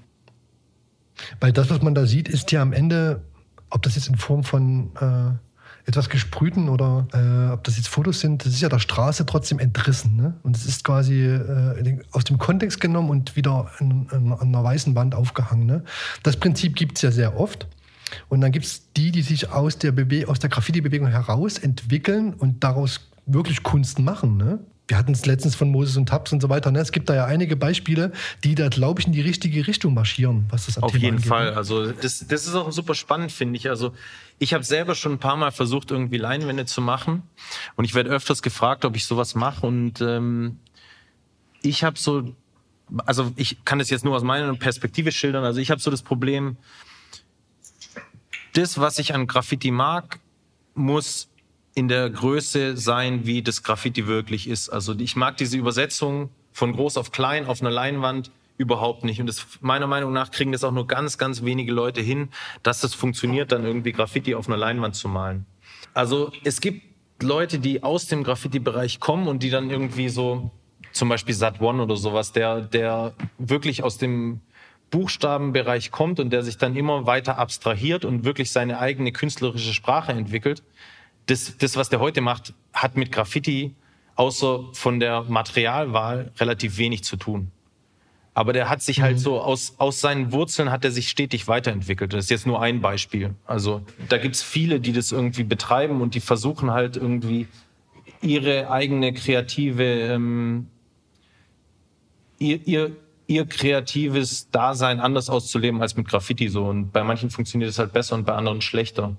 Weil das, was man da sieht, ist ja am Ende, ob das jetzt in Form von äh etwas gesprühten oder äh, ob das jetzt Fotos sind, das ist ja der Straße trotzdem entrissen. Ne? Und es ist quasi äh, aus dem Kontext genommen und wieder an, an, einer weißen Wand aufgehangen. Ne? Das Prinzip gibt es ja sehr oft. Und dann gibt es die, die sich aus der, der Graffiti-Bewegung heraus entwickeln und daraus wirklich Kunst machen. Ne? Wir hatten es letztens von Moses und Tabs und so weiter. Ne? Es gibt da ja einige Beispiele, die da, glaube ich, in die richtige Richtung marschieren, was das Auf Thema jeden angeht. Fall. Ne? Also das, das ist auch super spannend, finde ich. Also ich habe selber schon ein paar Mal versucht, irgendwie Leinwände zu machen. Und ich werde öfters gefragt, ob ich sowas mache. Und ähm, ich habe so, also ich kann das jetzt nur aus meiner Perspektive schildern. Also ich habe so das Problem, das, was ich an Graffiti mag, muss in der Größe sein, wie das Graffiti wirklich ist. Also ich mag diese Übersetzung von groß auf klein auf einer Leinwand überhaupt nicht. Und das, meiner Meinung nach kriegen das auch nur ganz, ganz wenige Leute hin, dass das funktioniert, dann irgendwie Graffiti auf einer Leinwand zu malen. Also es gibt Leute, die aus dem Graffiti-Bereich kommen und die dann irgendwie so, zum Beispiel Sat One oder sowas, der, der wirklich aus dem Buchstabenbereich kommt und der sich dann immer weiter abstrahiert und wirklich seine eigene künstlerische Sprache entwickelt das, das, was der heute macht, hat mit Graffiti außer von der Materialwahl relativ wenig zu tun. Aber der hat sich halt mhm. so aus, aus seinen Wurzeln hat er sich stetig weiterentwickelt. Das ist jetzt nur ein Beispiel. Also da gibt's viele, die das irgendwie betreiben und die versuchen halt irgendwie ihre eigene kreative, ähm, ihr, ihr, ihr kreatives Dasein anders auszuleben als mit Graffiti so. Und bei manchen funktioniert es halt besser und bei anderen schlechter.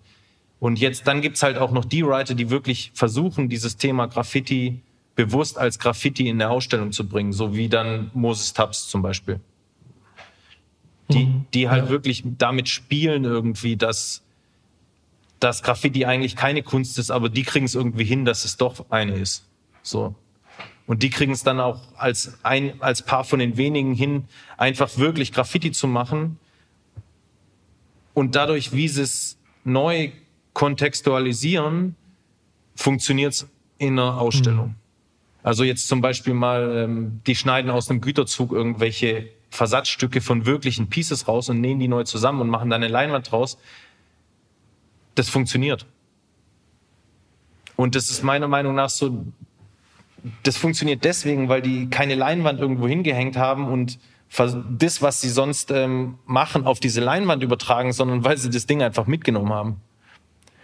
Und jetzt, dann gibt's halt auch noch die Writer, die wirklich versuchen, dieses Thema Graffiti bewusst als Graffiti in der Ausstellung zu bringen, so wie dann Moses Tubbs zum Beispiel. Die, mhm. die halt ja. wirklich damit spielen irgendwie, dass, dass Graffiti eigentlich keine Kunst ist, aber die kriegen es irgendwie hin, dass es doch eine ist. So. Und die kriegen es dann auch als ein, als paar von den wenigen hin, einfach wirklich Graffiti zu machen. Und dadurch, wie sie es neu kontextualisieren, funktioniert es in einer Ausstellung. Mhm. Also jetzt zum Beispiel mal, ähm, die schneiden aus einem Güterzug irgendwelche Versatzstücke von wirklichen Pieces raus und nähen die neu zusammen und machen dann eine Leinwand draus. Das funktioniert. Und das ist meiner Meinung nach so, das funktioniert deswegen, weil die keine Leinwand irgendwo hingehängt haben und das, was sie sonst ähm, machen, auf diese Leinwand übertragen, sondern weil sie das Ding einfach mitgenommen haben.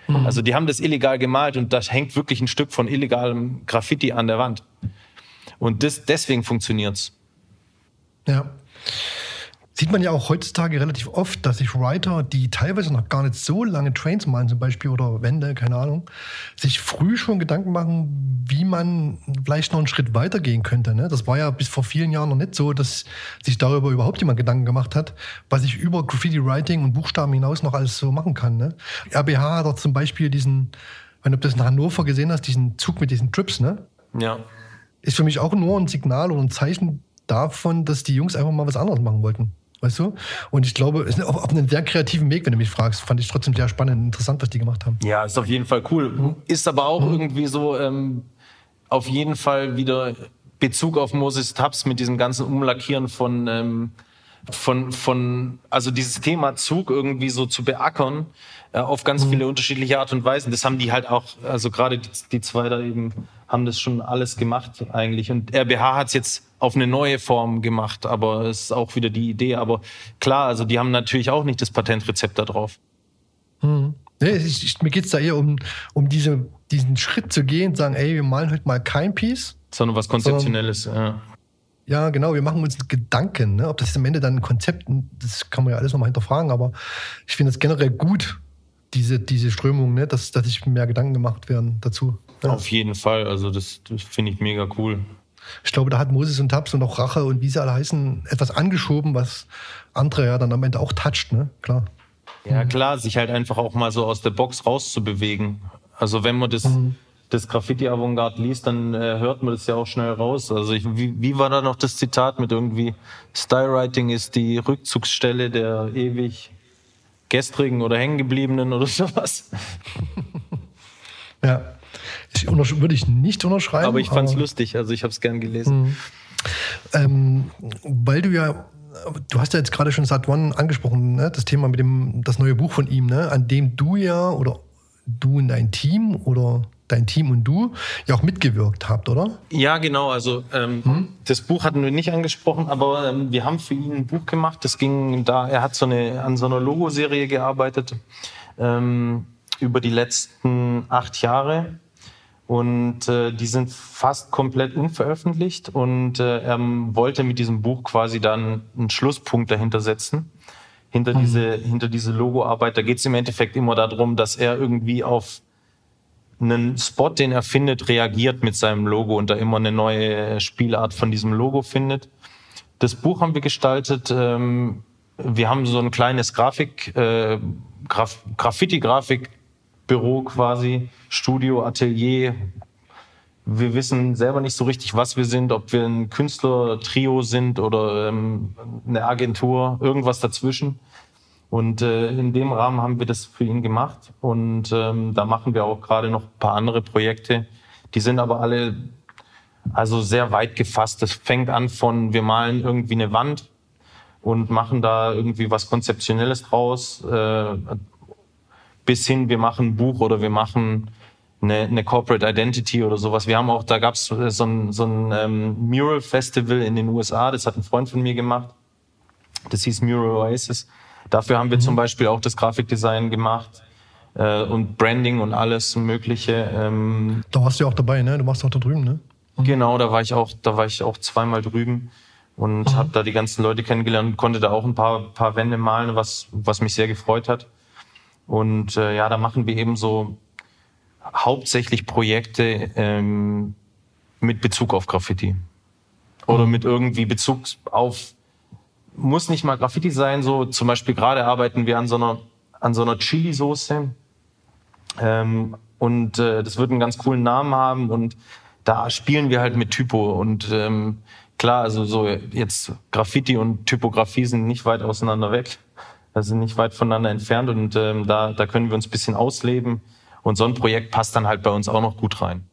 Mhm. Also die haben das illegal gemalt und da hängt wirklich ein Stück von illegalem Graffiti an der Wand. Und das, deswegen funktioniert's. Ja. Sieht man ja auch heutzutage relativ oft, dass sich Writer, die teilweise noch gar nicht so lange Trains malen zum Beispiel oder Wände, keine Ahnung, sich früh schon Gedanken machen, wie man vielleicht noch einen Schritt weitergehen könnte. Ne? Das war ja bis vor vielen Jahren noch nicht so, dass sich darüber überhaupt jemand Gedanken gemacht hat, was ich über Graffiti-Writing und Buchstaben hinaus noch alles so machen kann. Ne? RBH hat doch zum Beispiel diesen, wenn du das in Hannover gesehen hast, diesen Zug mit diesen Trips, ne? Ja. Ist für mich auch nur ein Signal und ein Zeichen davon, dass die Jungs einfach mal was anderes machen wollten. Weißt du? Und ich glaube, es ist auf, auf einem sehr kreativen Weg, wenn du mich fragst, fand ich trotzdem sehr spannend und interessant, was die gemacht haben. Ja, ist auf jeden Fall cool. Mhm. Ist aber auch mhm. irgendwie so ähm, auf jeden Fall wieder Bezug auf Moses Tabs mit diesem ganzen Umlackieren von, ähm, von, von, also dieses Thema Zug irgendwie so zu beackern äh, auf ganz mhm. viele unterschiedliche Art und Weisen. Das haben die halt auch, also gerade die, die zwei da eben haben das schon alles gemacht eigentlich. Und RBH hat es jetzt auf eine neue Form gemacht, aber es ist auch wieder die Idee. Aber klar, also die haben natürlich auch nicht das Patentrezept da drauf. Mhm. Nee, ich, ich, mir geht's da eher um, um diese, diesen Schritt zu gehen und sagen, ey, wir malen heute mal kein Piece. Sondern was Konzeptionelles, sondern, ja. Ja, genau, wir machen uns Gedanken. Ne? Ob das am Ende dann ein Konzept, das kann man ja alles nochmal hinterfragen, aber ich finde es generell gut, diese, diese Strömung, ne? dass, dass sich mehr Gedanken gemacht werden dazu. Ja. Auf jeden Fall, also das, das finde ich mega cool. Ich glaube, da hat Moses und Tabs und auch Rache und wie sie alle heißen, etwas angeschoben, was andere ja dann am Ende auch toucht, ne? Klar. Ja, klar, sich halt einfach auch mal so aus der Box rauszubewegen. Also wenn man das, mhm. Das Graffiti-Avantgarde liest, dann äh, hört man das ja auch schnell raus. Also ich, wie, wie war da noch das Zitat mit irgendwie Stylewriting ist die Rückzugsstelle der ewig gestrigen oder hängengebliebenen oder sowas. ja. Ich würde ich nicht unterschreiben. Aber ich fand es lustig, also ich habe es gern gelesen. Mhm. Ähm, weil du ja, du hast ja jetzt gerade schon Sat One angesprochen, ne? das Thema mit dem, das neue Buch von ihm, ne? an dem du ja oder du und dein Team oder dein Team und du ja auch mitgewirkt habt, oder? Ja, genau. Also ähm, hm? das Buch hatten wir nicht angesprochen, aber ähm, wir haben für ihn ein Buch gemacht. Das ging da, er hat so eine, an so einer Logoserie gearbeitet ähm, über die letzten acht Jahre. Und äh, die sind fast komplett unveröffentlicht. Und äh, er wollte mit diesem Buch quasi dann einen Schlusspunkt dahinter setzen. Hinter mhm. diese, hinter diese Logoarbeit. Da geht es im Endeffekt immer darum, dass er irgendwie auf einen Spot, den er findet, reagiert mit seinem Logo und da immer eine neue Spielart von diesem Logo findet. Das Buch haben wir gestaltet. Ähm, wir haben so ein kleines Grafik, äh, Graf Graffiti-Grafikbüro quasi, Studio, Atelier. Wir wissen selber nicht so richtig, was wir sind, ob wir ein Künstler-Trio sind oder ähm, eine Agentur, irgendwas dazwischen. Und äh, in dem Rahmen haben wir das für ihn gemacht. Und ähm, da machen wir auch gerade noch ein paar andere Projekte. Die sind aber alle also sehr weit gefasst. Das fängt an von, wir malen irgendwie eine Wand und machen da irgendwie was Konzeptionelles draus, äh, bis hin, wir machen ein Buch oder wir machen eine, eine Corporate Identity oder sowas. Wir haben auch, da gab es so ein, so ein ähm, Mural Festival in den USA, das hat ein Freund von mir gemacht. Das hieß Mural Oasis. Dafür haben wir mhm. zum Beispiel auch das Grafikdesign gemacht äh, und Branding und alles Mögliche. Ähm, da warst du ja auch dabei, ne? Du warst auch da drüben, ne? Mhm. Genau, da war ich auch, da war ich auch zweimal drüben und mhm. habe da die ganzen Leute kennengelernt und konnte da auch ein paar, paar Wände malen, was, was mich sehr gefreut hat. Und äh, ja, da machen wir eben so hauptsächlich Projekte ähm, mit Bezug auf Graffiti. Oder mhm. mit irgendwie Bezug auf muss nicht mal Graffiti sein, so zum Beispiel gerade arbeiten wir an so einer, an so einer Chili-Soße. Ähm, und äh, das wird einen ganz coolen Namen haben und da spielen wir halt mit Typo und ähm, klar, also so jetzt Graffiti und Typografie sind nicht weit auseinander weg, also sind nicht weit voneinander entfernt und ähm, da, da können wir uns bisschen ausleben und so ein Projekt passt dann halt bei uns auch noch gut rein.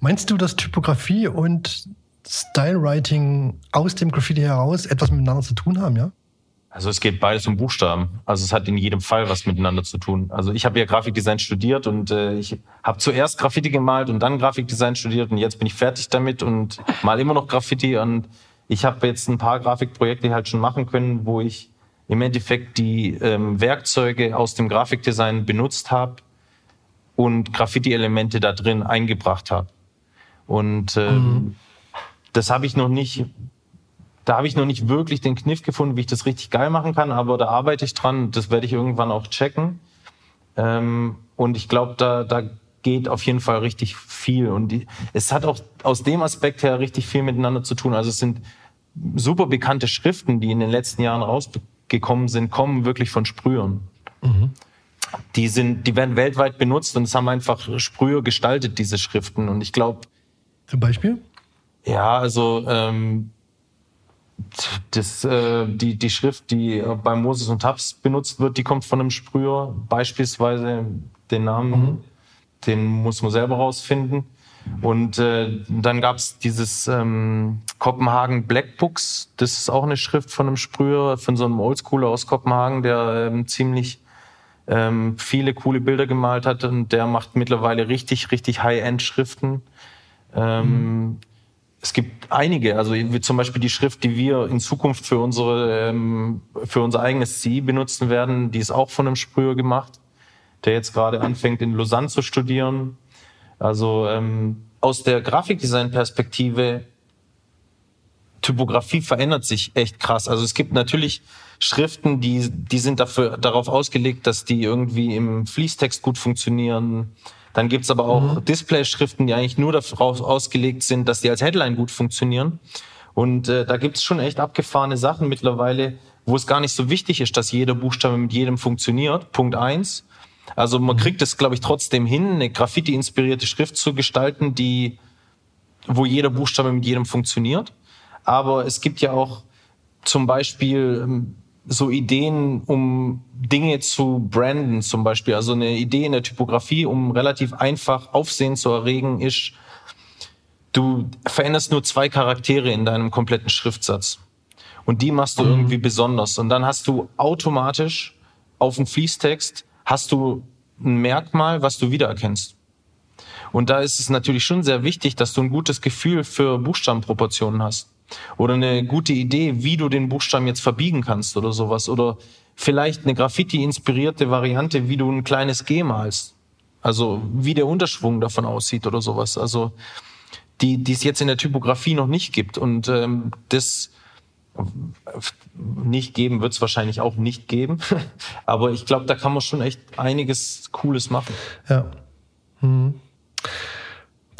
Meinst du, dass Typografie und Stylewriting aus dem Graffiti heraus etwas miteinander zu tun haben, ja? Also es geht beides um Buchstaben. Also es hat in jedem Fall was miteinander zu tun. Also ich habe ja Grafikdesign studiert und äh, ich habe zuerst Graffiti gemalt und dann Grafikdesign studiert und jetzt bin ich fertig damit und mal immer noch Graffiti und ich habe jetzt ein paar Grafikprojekte halt schon machen können, wo ich im Endeffekt die ähm, Werkzeuge aus dem Grafikdesign benutzt habe, und Graffiti-Elemente da drin eingebracht habe. Und ähm, mhm. Das habe ich noch nicht, da habe ich noch nicht wirklich den Kniff gefunden, wie ich das richtig geil machen kann, aber da arbeite ich dran. Das werde ich irgendwann auch checken. Ähm, und ich glaube, da, da geht auf jeden Fall richtig viel. Und die, es hat auch aus dem Aspekt her richtig viel miteinander zu tun. Also es sind super bekannte Schriften, die in den letzten Jahren rausgekommen sind, kommen wirklich von Sprühern. Mhm. Die sind, die werden weltweit benutzt und es haben einfach Sprüher gestaltet, diese Schriften. Und ich glaube. Zum Beispiel? Ja, also ähm, das, äh, die, die Schrift, die bei Moses und Tabs benutzt wird, die kommt von einem Sprüher. Beispielsweise den Namen, mhm. den muss man selber rausfinden. Und äh, dann gab's dieses ähm, Kopenhagen Black Books. Das ist auch eine Schrift von einem Sprüher, von so einem Oldschooler aus Kopenhagen, der ähm, ziemlich ähm, viele coole Bilder gemalt hat. Und der macht mittlerweile richtig, richtig High-End-Schriften. Ähm, mhm. Es gibt einige, also wie zum Beispiel die Schrift, die wir in Zukunft für unsere ähm, für unser eigenes CI benutzen werden, die ist auch von einem Sprüher gemacht, der jetzt gerade anfängt in Lausanne zu studieren. Also ähm, aus der Grafikdesign-Perspektive Typografie verändert sich echt krass. Also es gibt natürlich Schriften, die, die sind dafür, darauf ausgelegt, dass die irgendwie im Fließtext gut funktionieren. Dann gibt's aber auch mhm. Display-Schriften, die eigentlich nur darauf ausgelegt sind, dass die als Headline gut funktionieren. Und äh, da gibt's schon echt abgefahrene Sachen mittlerweile, wo es gar nicht so wichtig ist, dass jeder Buchstabe mit jedem funktioniert. Punkt eins. Also man mhm. kriegt es, glaube ich, trotzdem hin, eine Graffiti-inspirierte Schrift zu gestalten, die, wo jeder Buchstabe mit jedem funktioniert. Aber es gibt ja auch zum Beispiel ähm, so Ideen, um Dinge zu branden, zum Beispiel. Also eine Idee in der Typografie, um relativ einfach Aufsehen zu erregen, ist, du veränderst nur zwei Charaktere in deinem kompletten Schriftsatz. Und die machst du mhm. irgendwie besonders. Und dann hast du automatisch auf dem Fließtext hast du ein Merkmal, was du wiedererkennst. Und da ist es natürlich schon sehr wichtig, dass du ein gutes Gefühl für Buchstabenproportionen hast. Oder eine gute Idee, wie du den Buchstaben jetzt verbiegen kannst oder sowas. Oder vielleicht eine Graffiti-inspirierte Variante, wie du ein kleines G malst. Also wie der Unterschwung davon aussieht oder sowas. Also die, die es jetzt in der Typografie noch nicht gibt. Und ähm, das nicht geben wird es wahrscheinlich auch nicht geben. Aber ich glaube, da kann man schon echt einiges Cooles machen. Ja. Hm.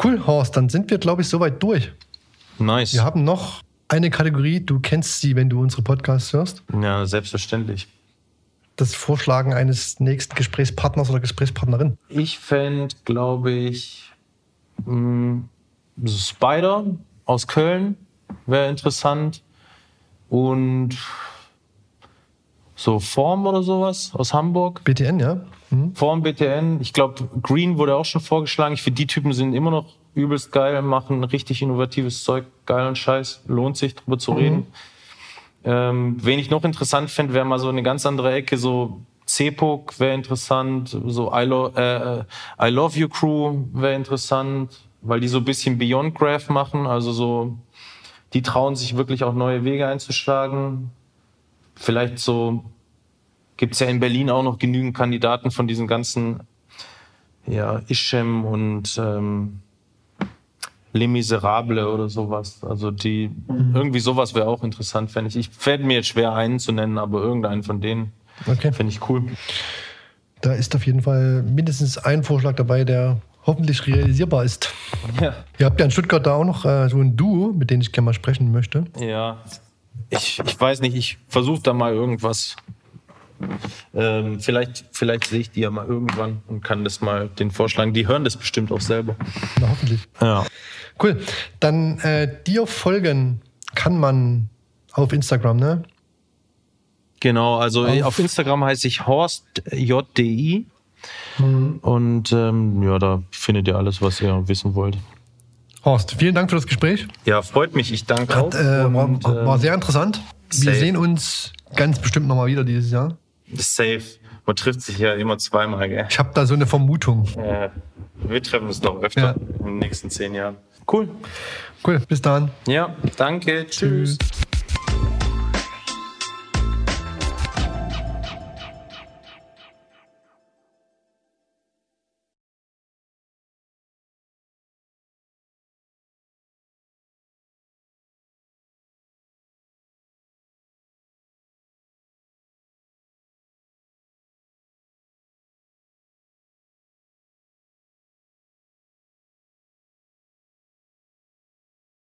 Cool, Horst. Dann sind wir, glaube ich, soweit durch. Nice. Wir haben noch eine Kategorie. Du kennst sie, wenn du unsere Podcasts hörst. Ja, selbstverständlich. Das Vorschlagen eines nächsten Gesprächspartners oder Gesprächspartnerin. Ich fände, glaube ich, mh, hm, Spider aus Köln wäre interessant und so Form oder sowas aus Hamburg. BTN, ja. Mhm. Form BTN. Ich glaube, Green wurde auch schon vorgeschlagen. Ich finde, die Typen sind immer noch übelst geil, machen richtig innovatives Zeug, geilen Scheiß. Lohnt sich, drüber zu mhm. reden. Ähm, wen ich noch interessant fände, wäre mal so eine ganz andere Ecke, so CEPOC wäre interessant, so I, Lo äh, äh, I Love You Crew wäre interessant, weil die so ein bisschen Beyond Graph machen, also so die trauen sich wirklich auch neue Wege einzuschlagen. Vielleicht so gibt es ja in Berlin auch noch genügend Kandidaten von diesen ganzen ja, Ischem und ähm, Les Miserables oder sowas. Also die mhm. irgendwie sowas wäre auch interessant, fände ich. Ich fällt mir jetzt schwer einen zu nennen, aber irgendeinen von denen okay. fände ich cool. Da ist auf jeden Fall mindestens ein Vorschlag dabei, der hoffentlich realisierbar ist. Ja. Ihr habt ja in Stuttgart da auch noch äh, so ein Duo, mit dem ich gerne mal sprechen möchte. Ja, ich, ich weiß nicht, ich versuche da mal irgendwas. Ähm, vielleicht, vielleicht sehe ich die ja mal irgendwann und kann das mal den vorschlagen. Die hören das bestimmt auch selber. Na, hoffentlich. Ja. Cool. Dann äh, dir folgen kann man auf Instagram, ne? Genau, also auf, auf Instagram heiße ich HorstJDI. Mhm. Und ähm, ja, da findet ihr alles, was ihr wissen wollt. Horst, vielen Dank für das Gespräch. Ja, freut mich. Ich danke Hat, auch. Äh, und, war, war, sehr interessant. Safe. Wir sehen uns ganz bestimmt nochmal wieder dieses Jahr. Safe. Man trifft sich ja immer zweimal, gell? Ich habe da so eine Vermutung. Ja, wir treffen uns noch öfter ja. in den nächsten zehn Jahren. Cool. Cool, bis dann. Ja, danke. Tschüss. Tschüss.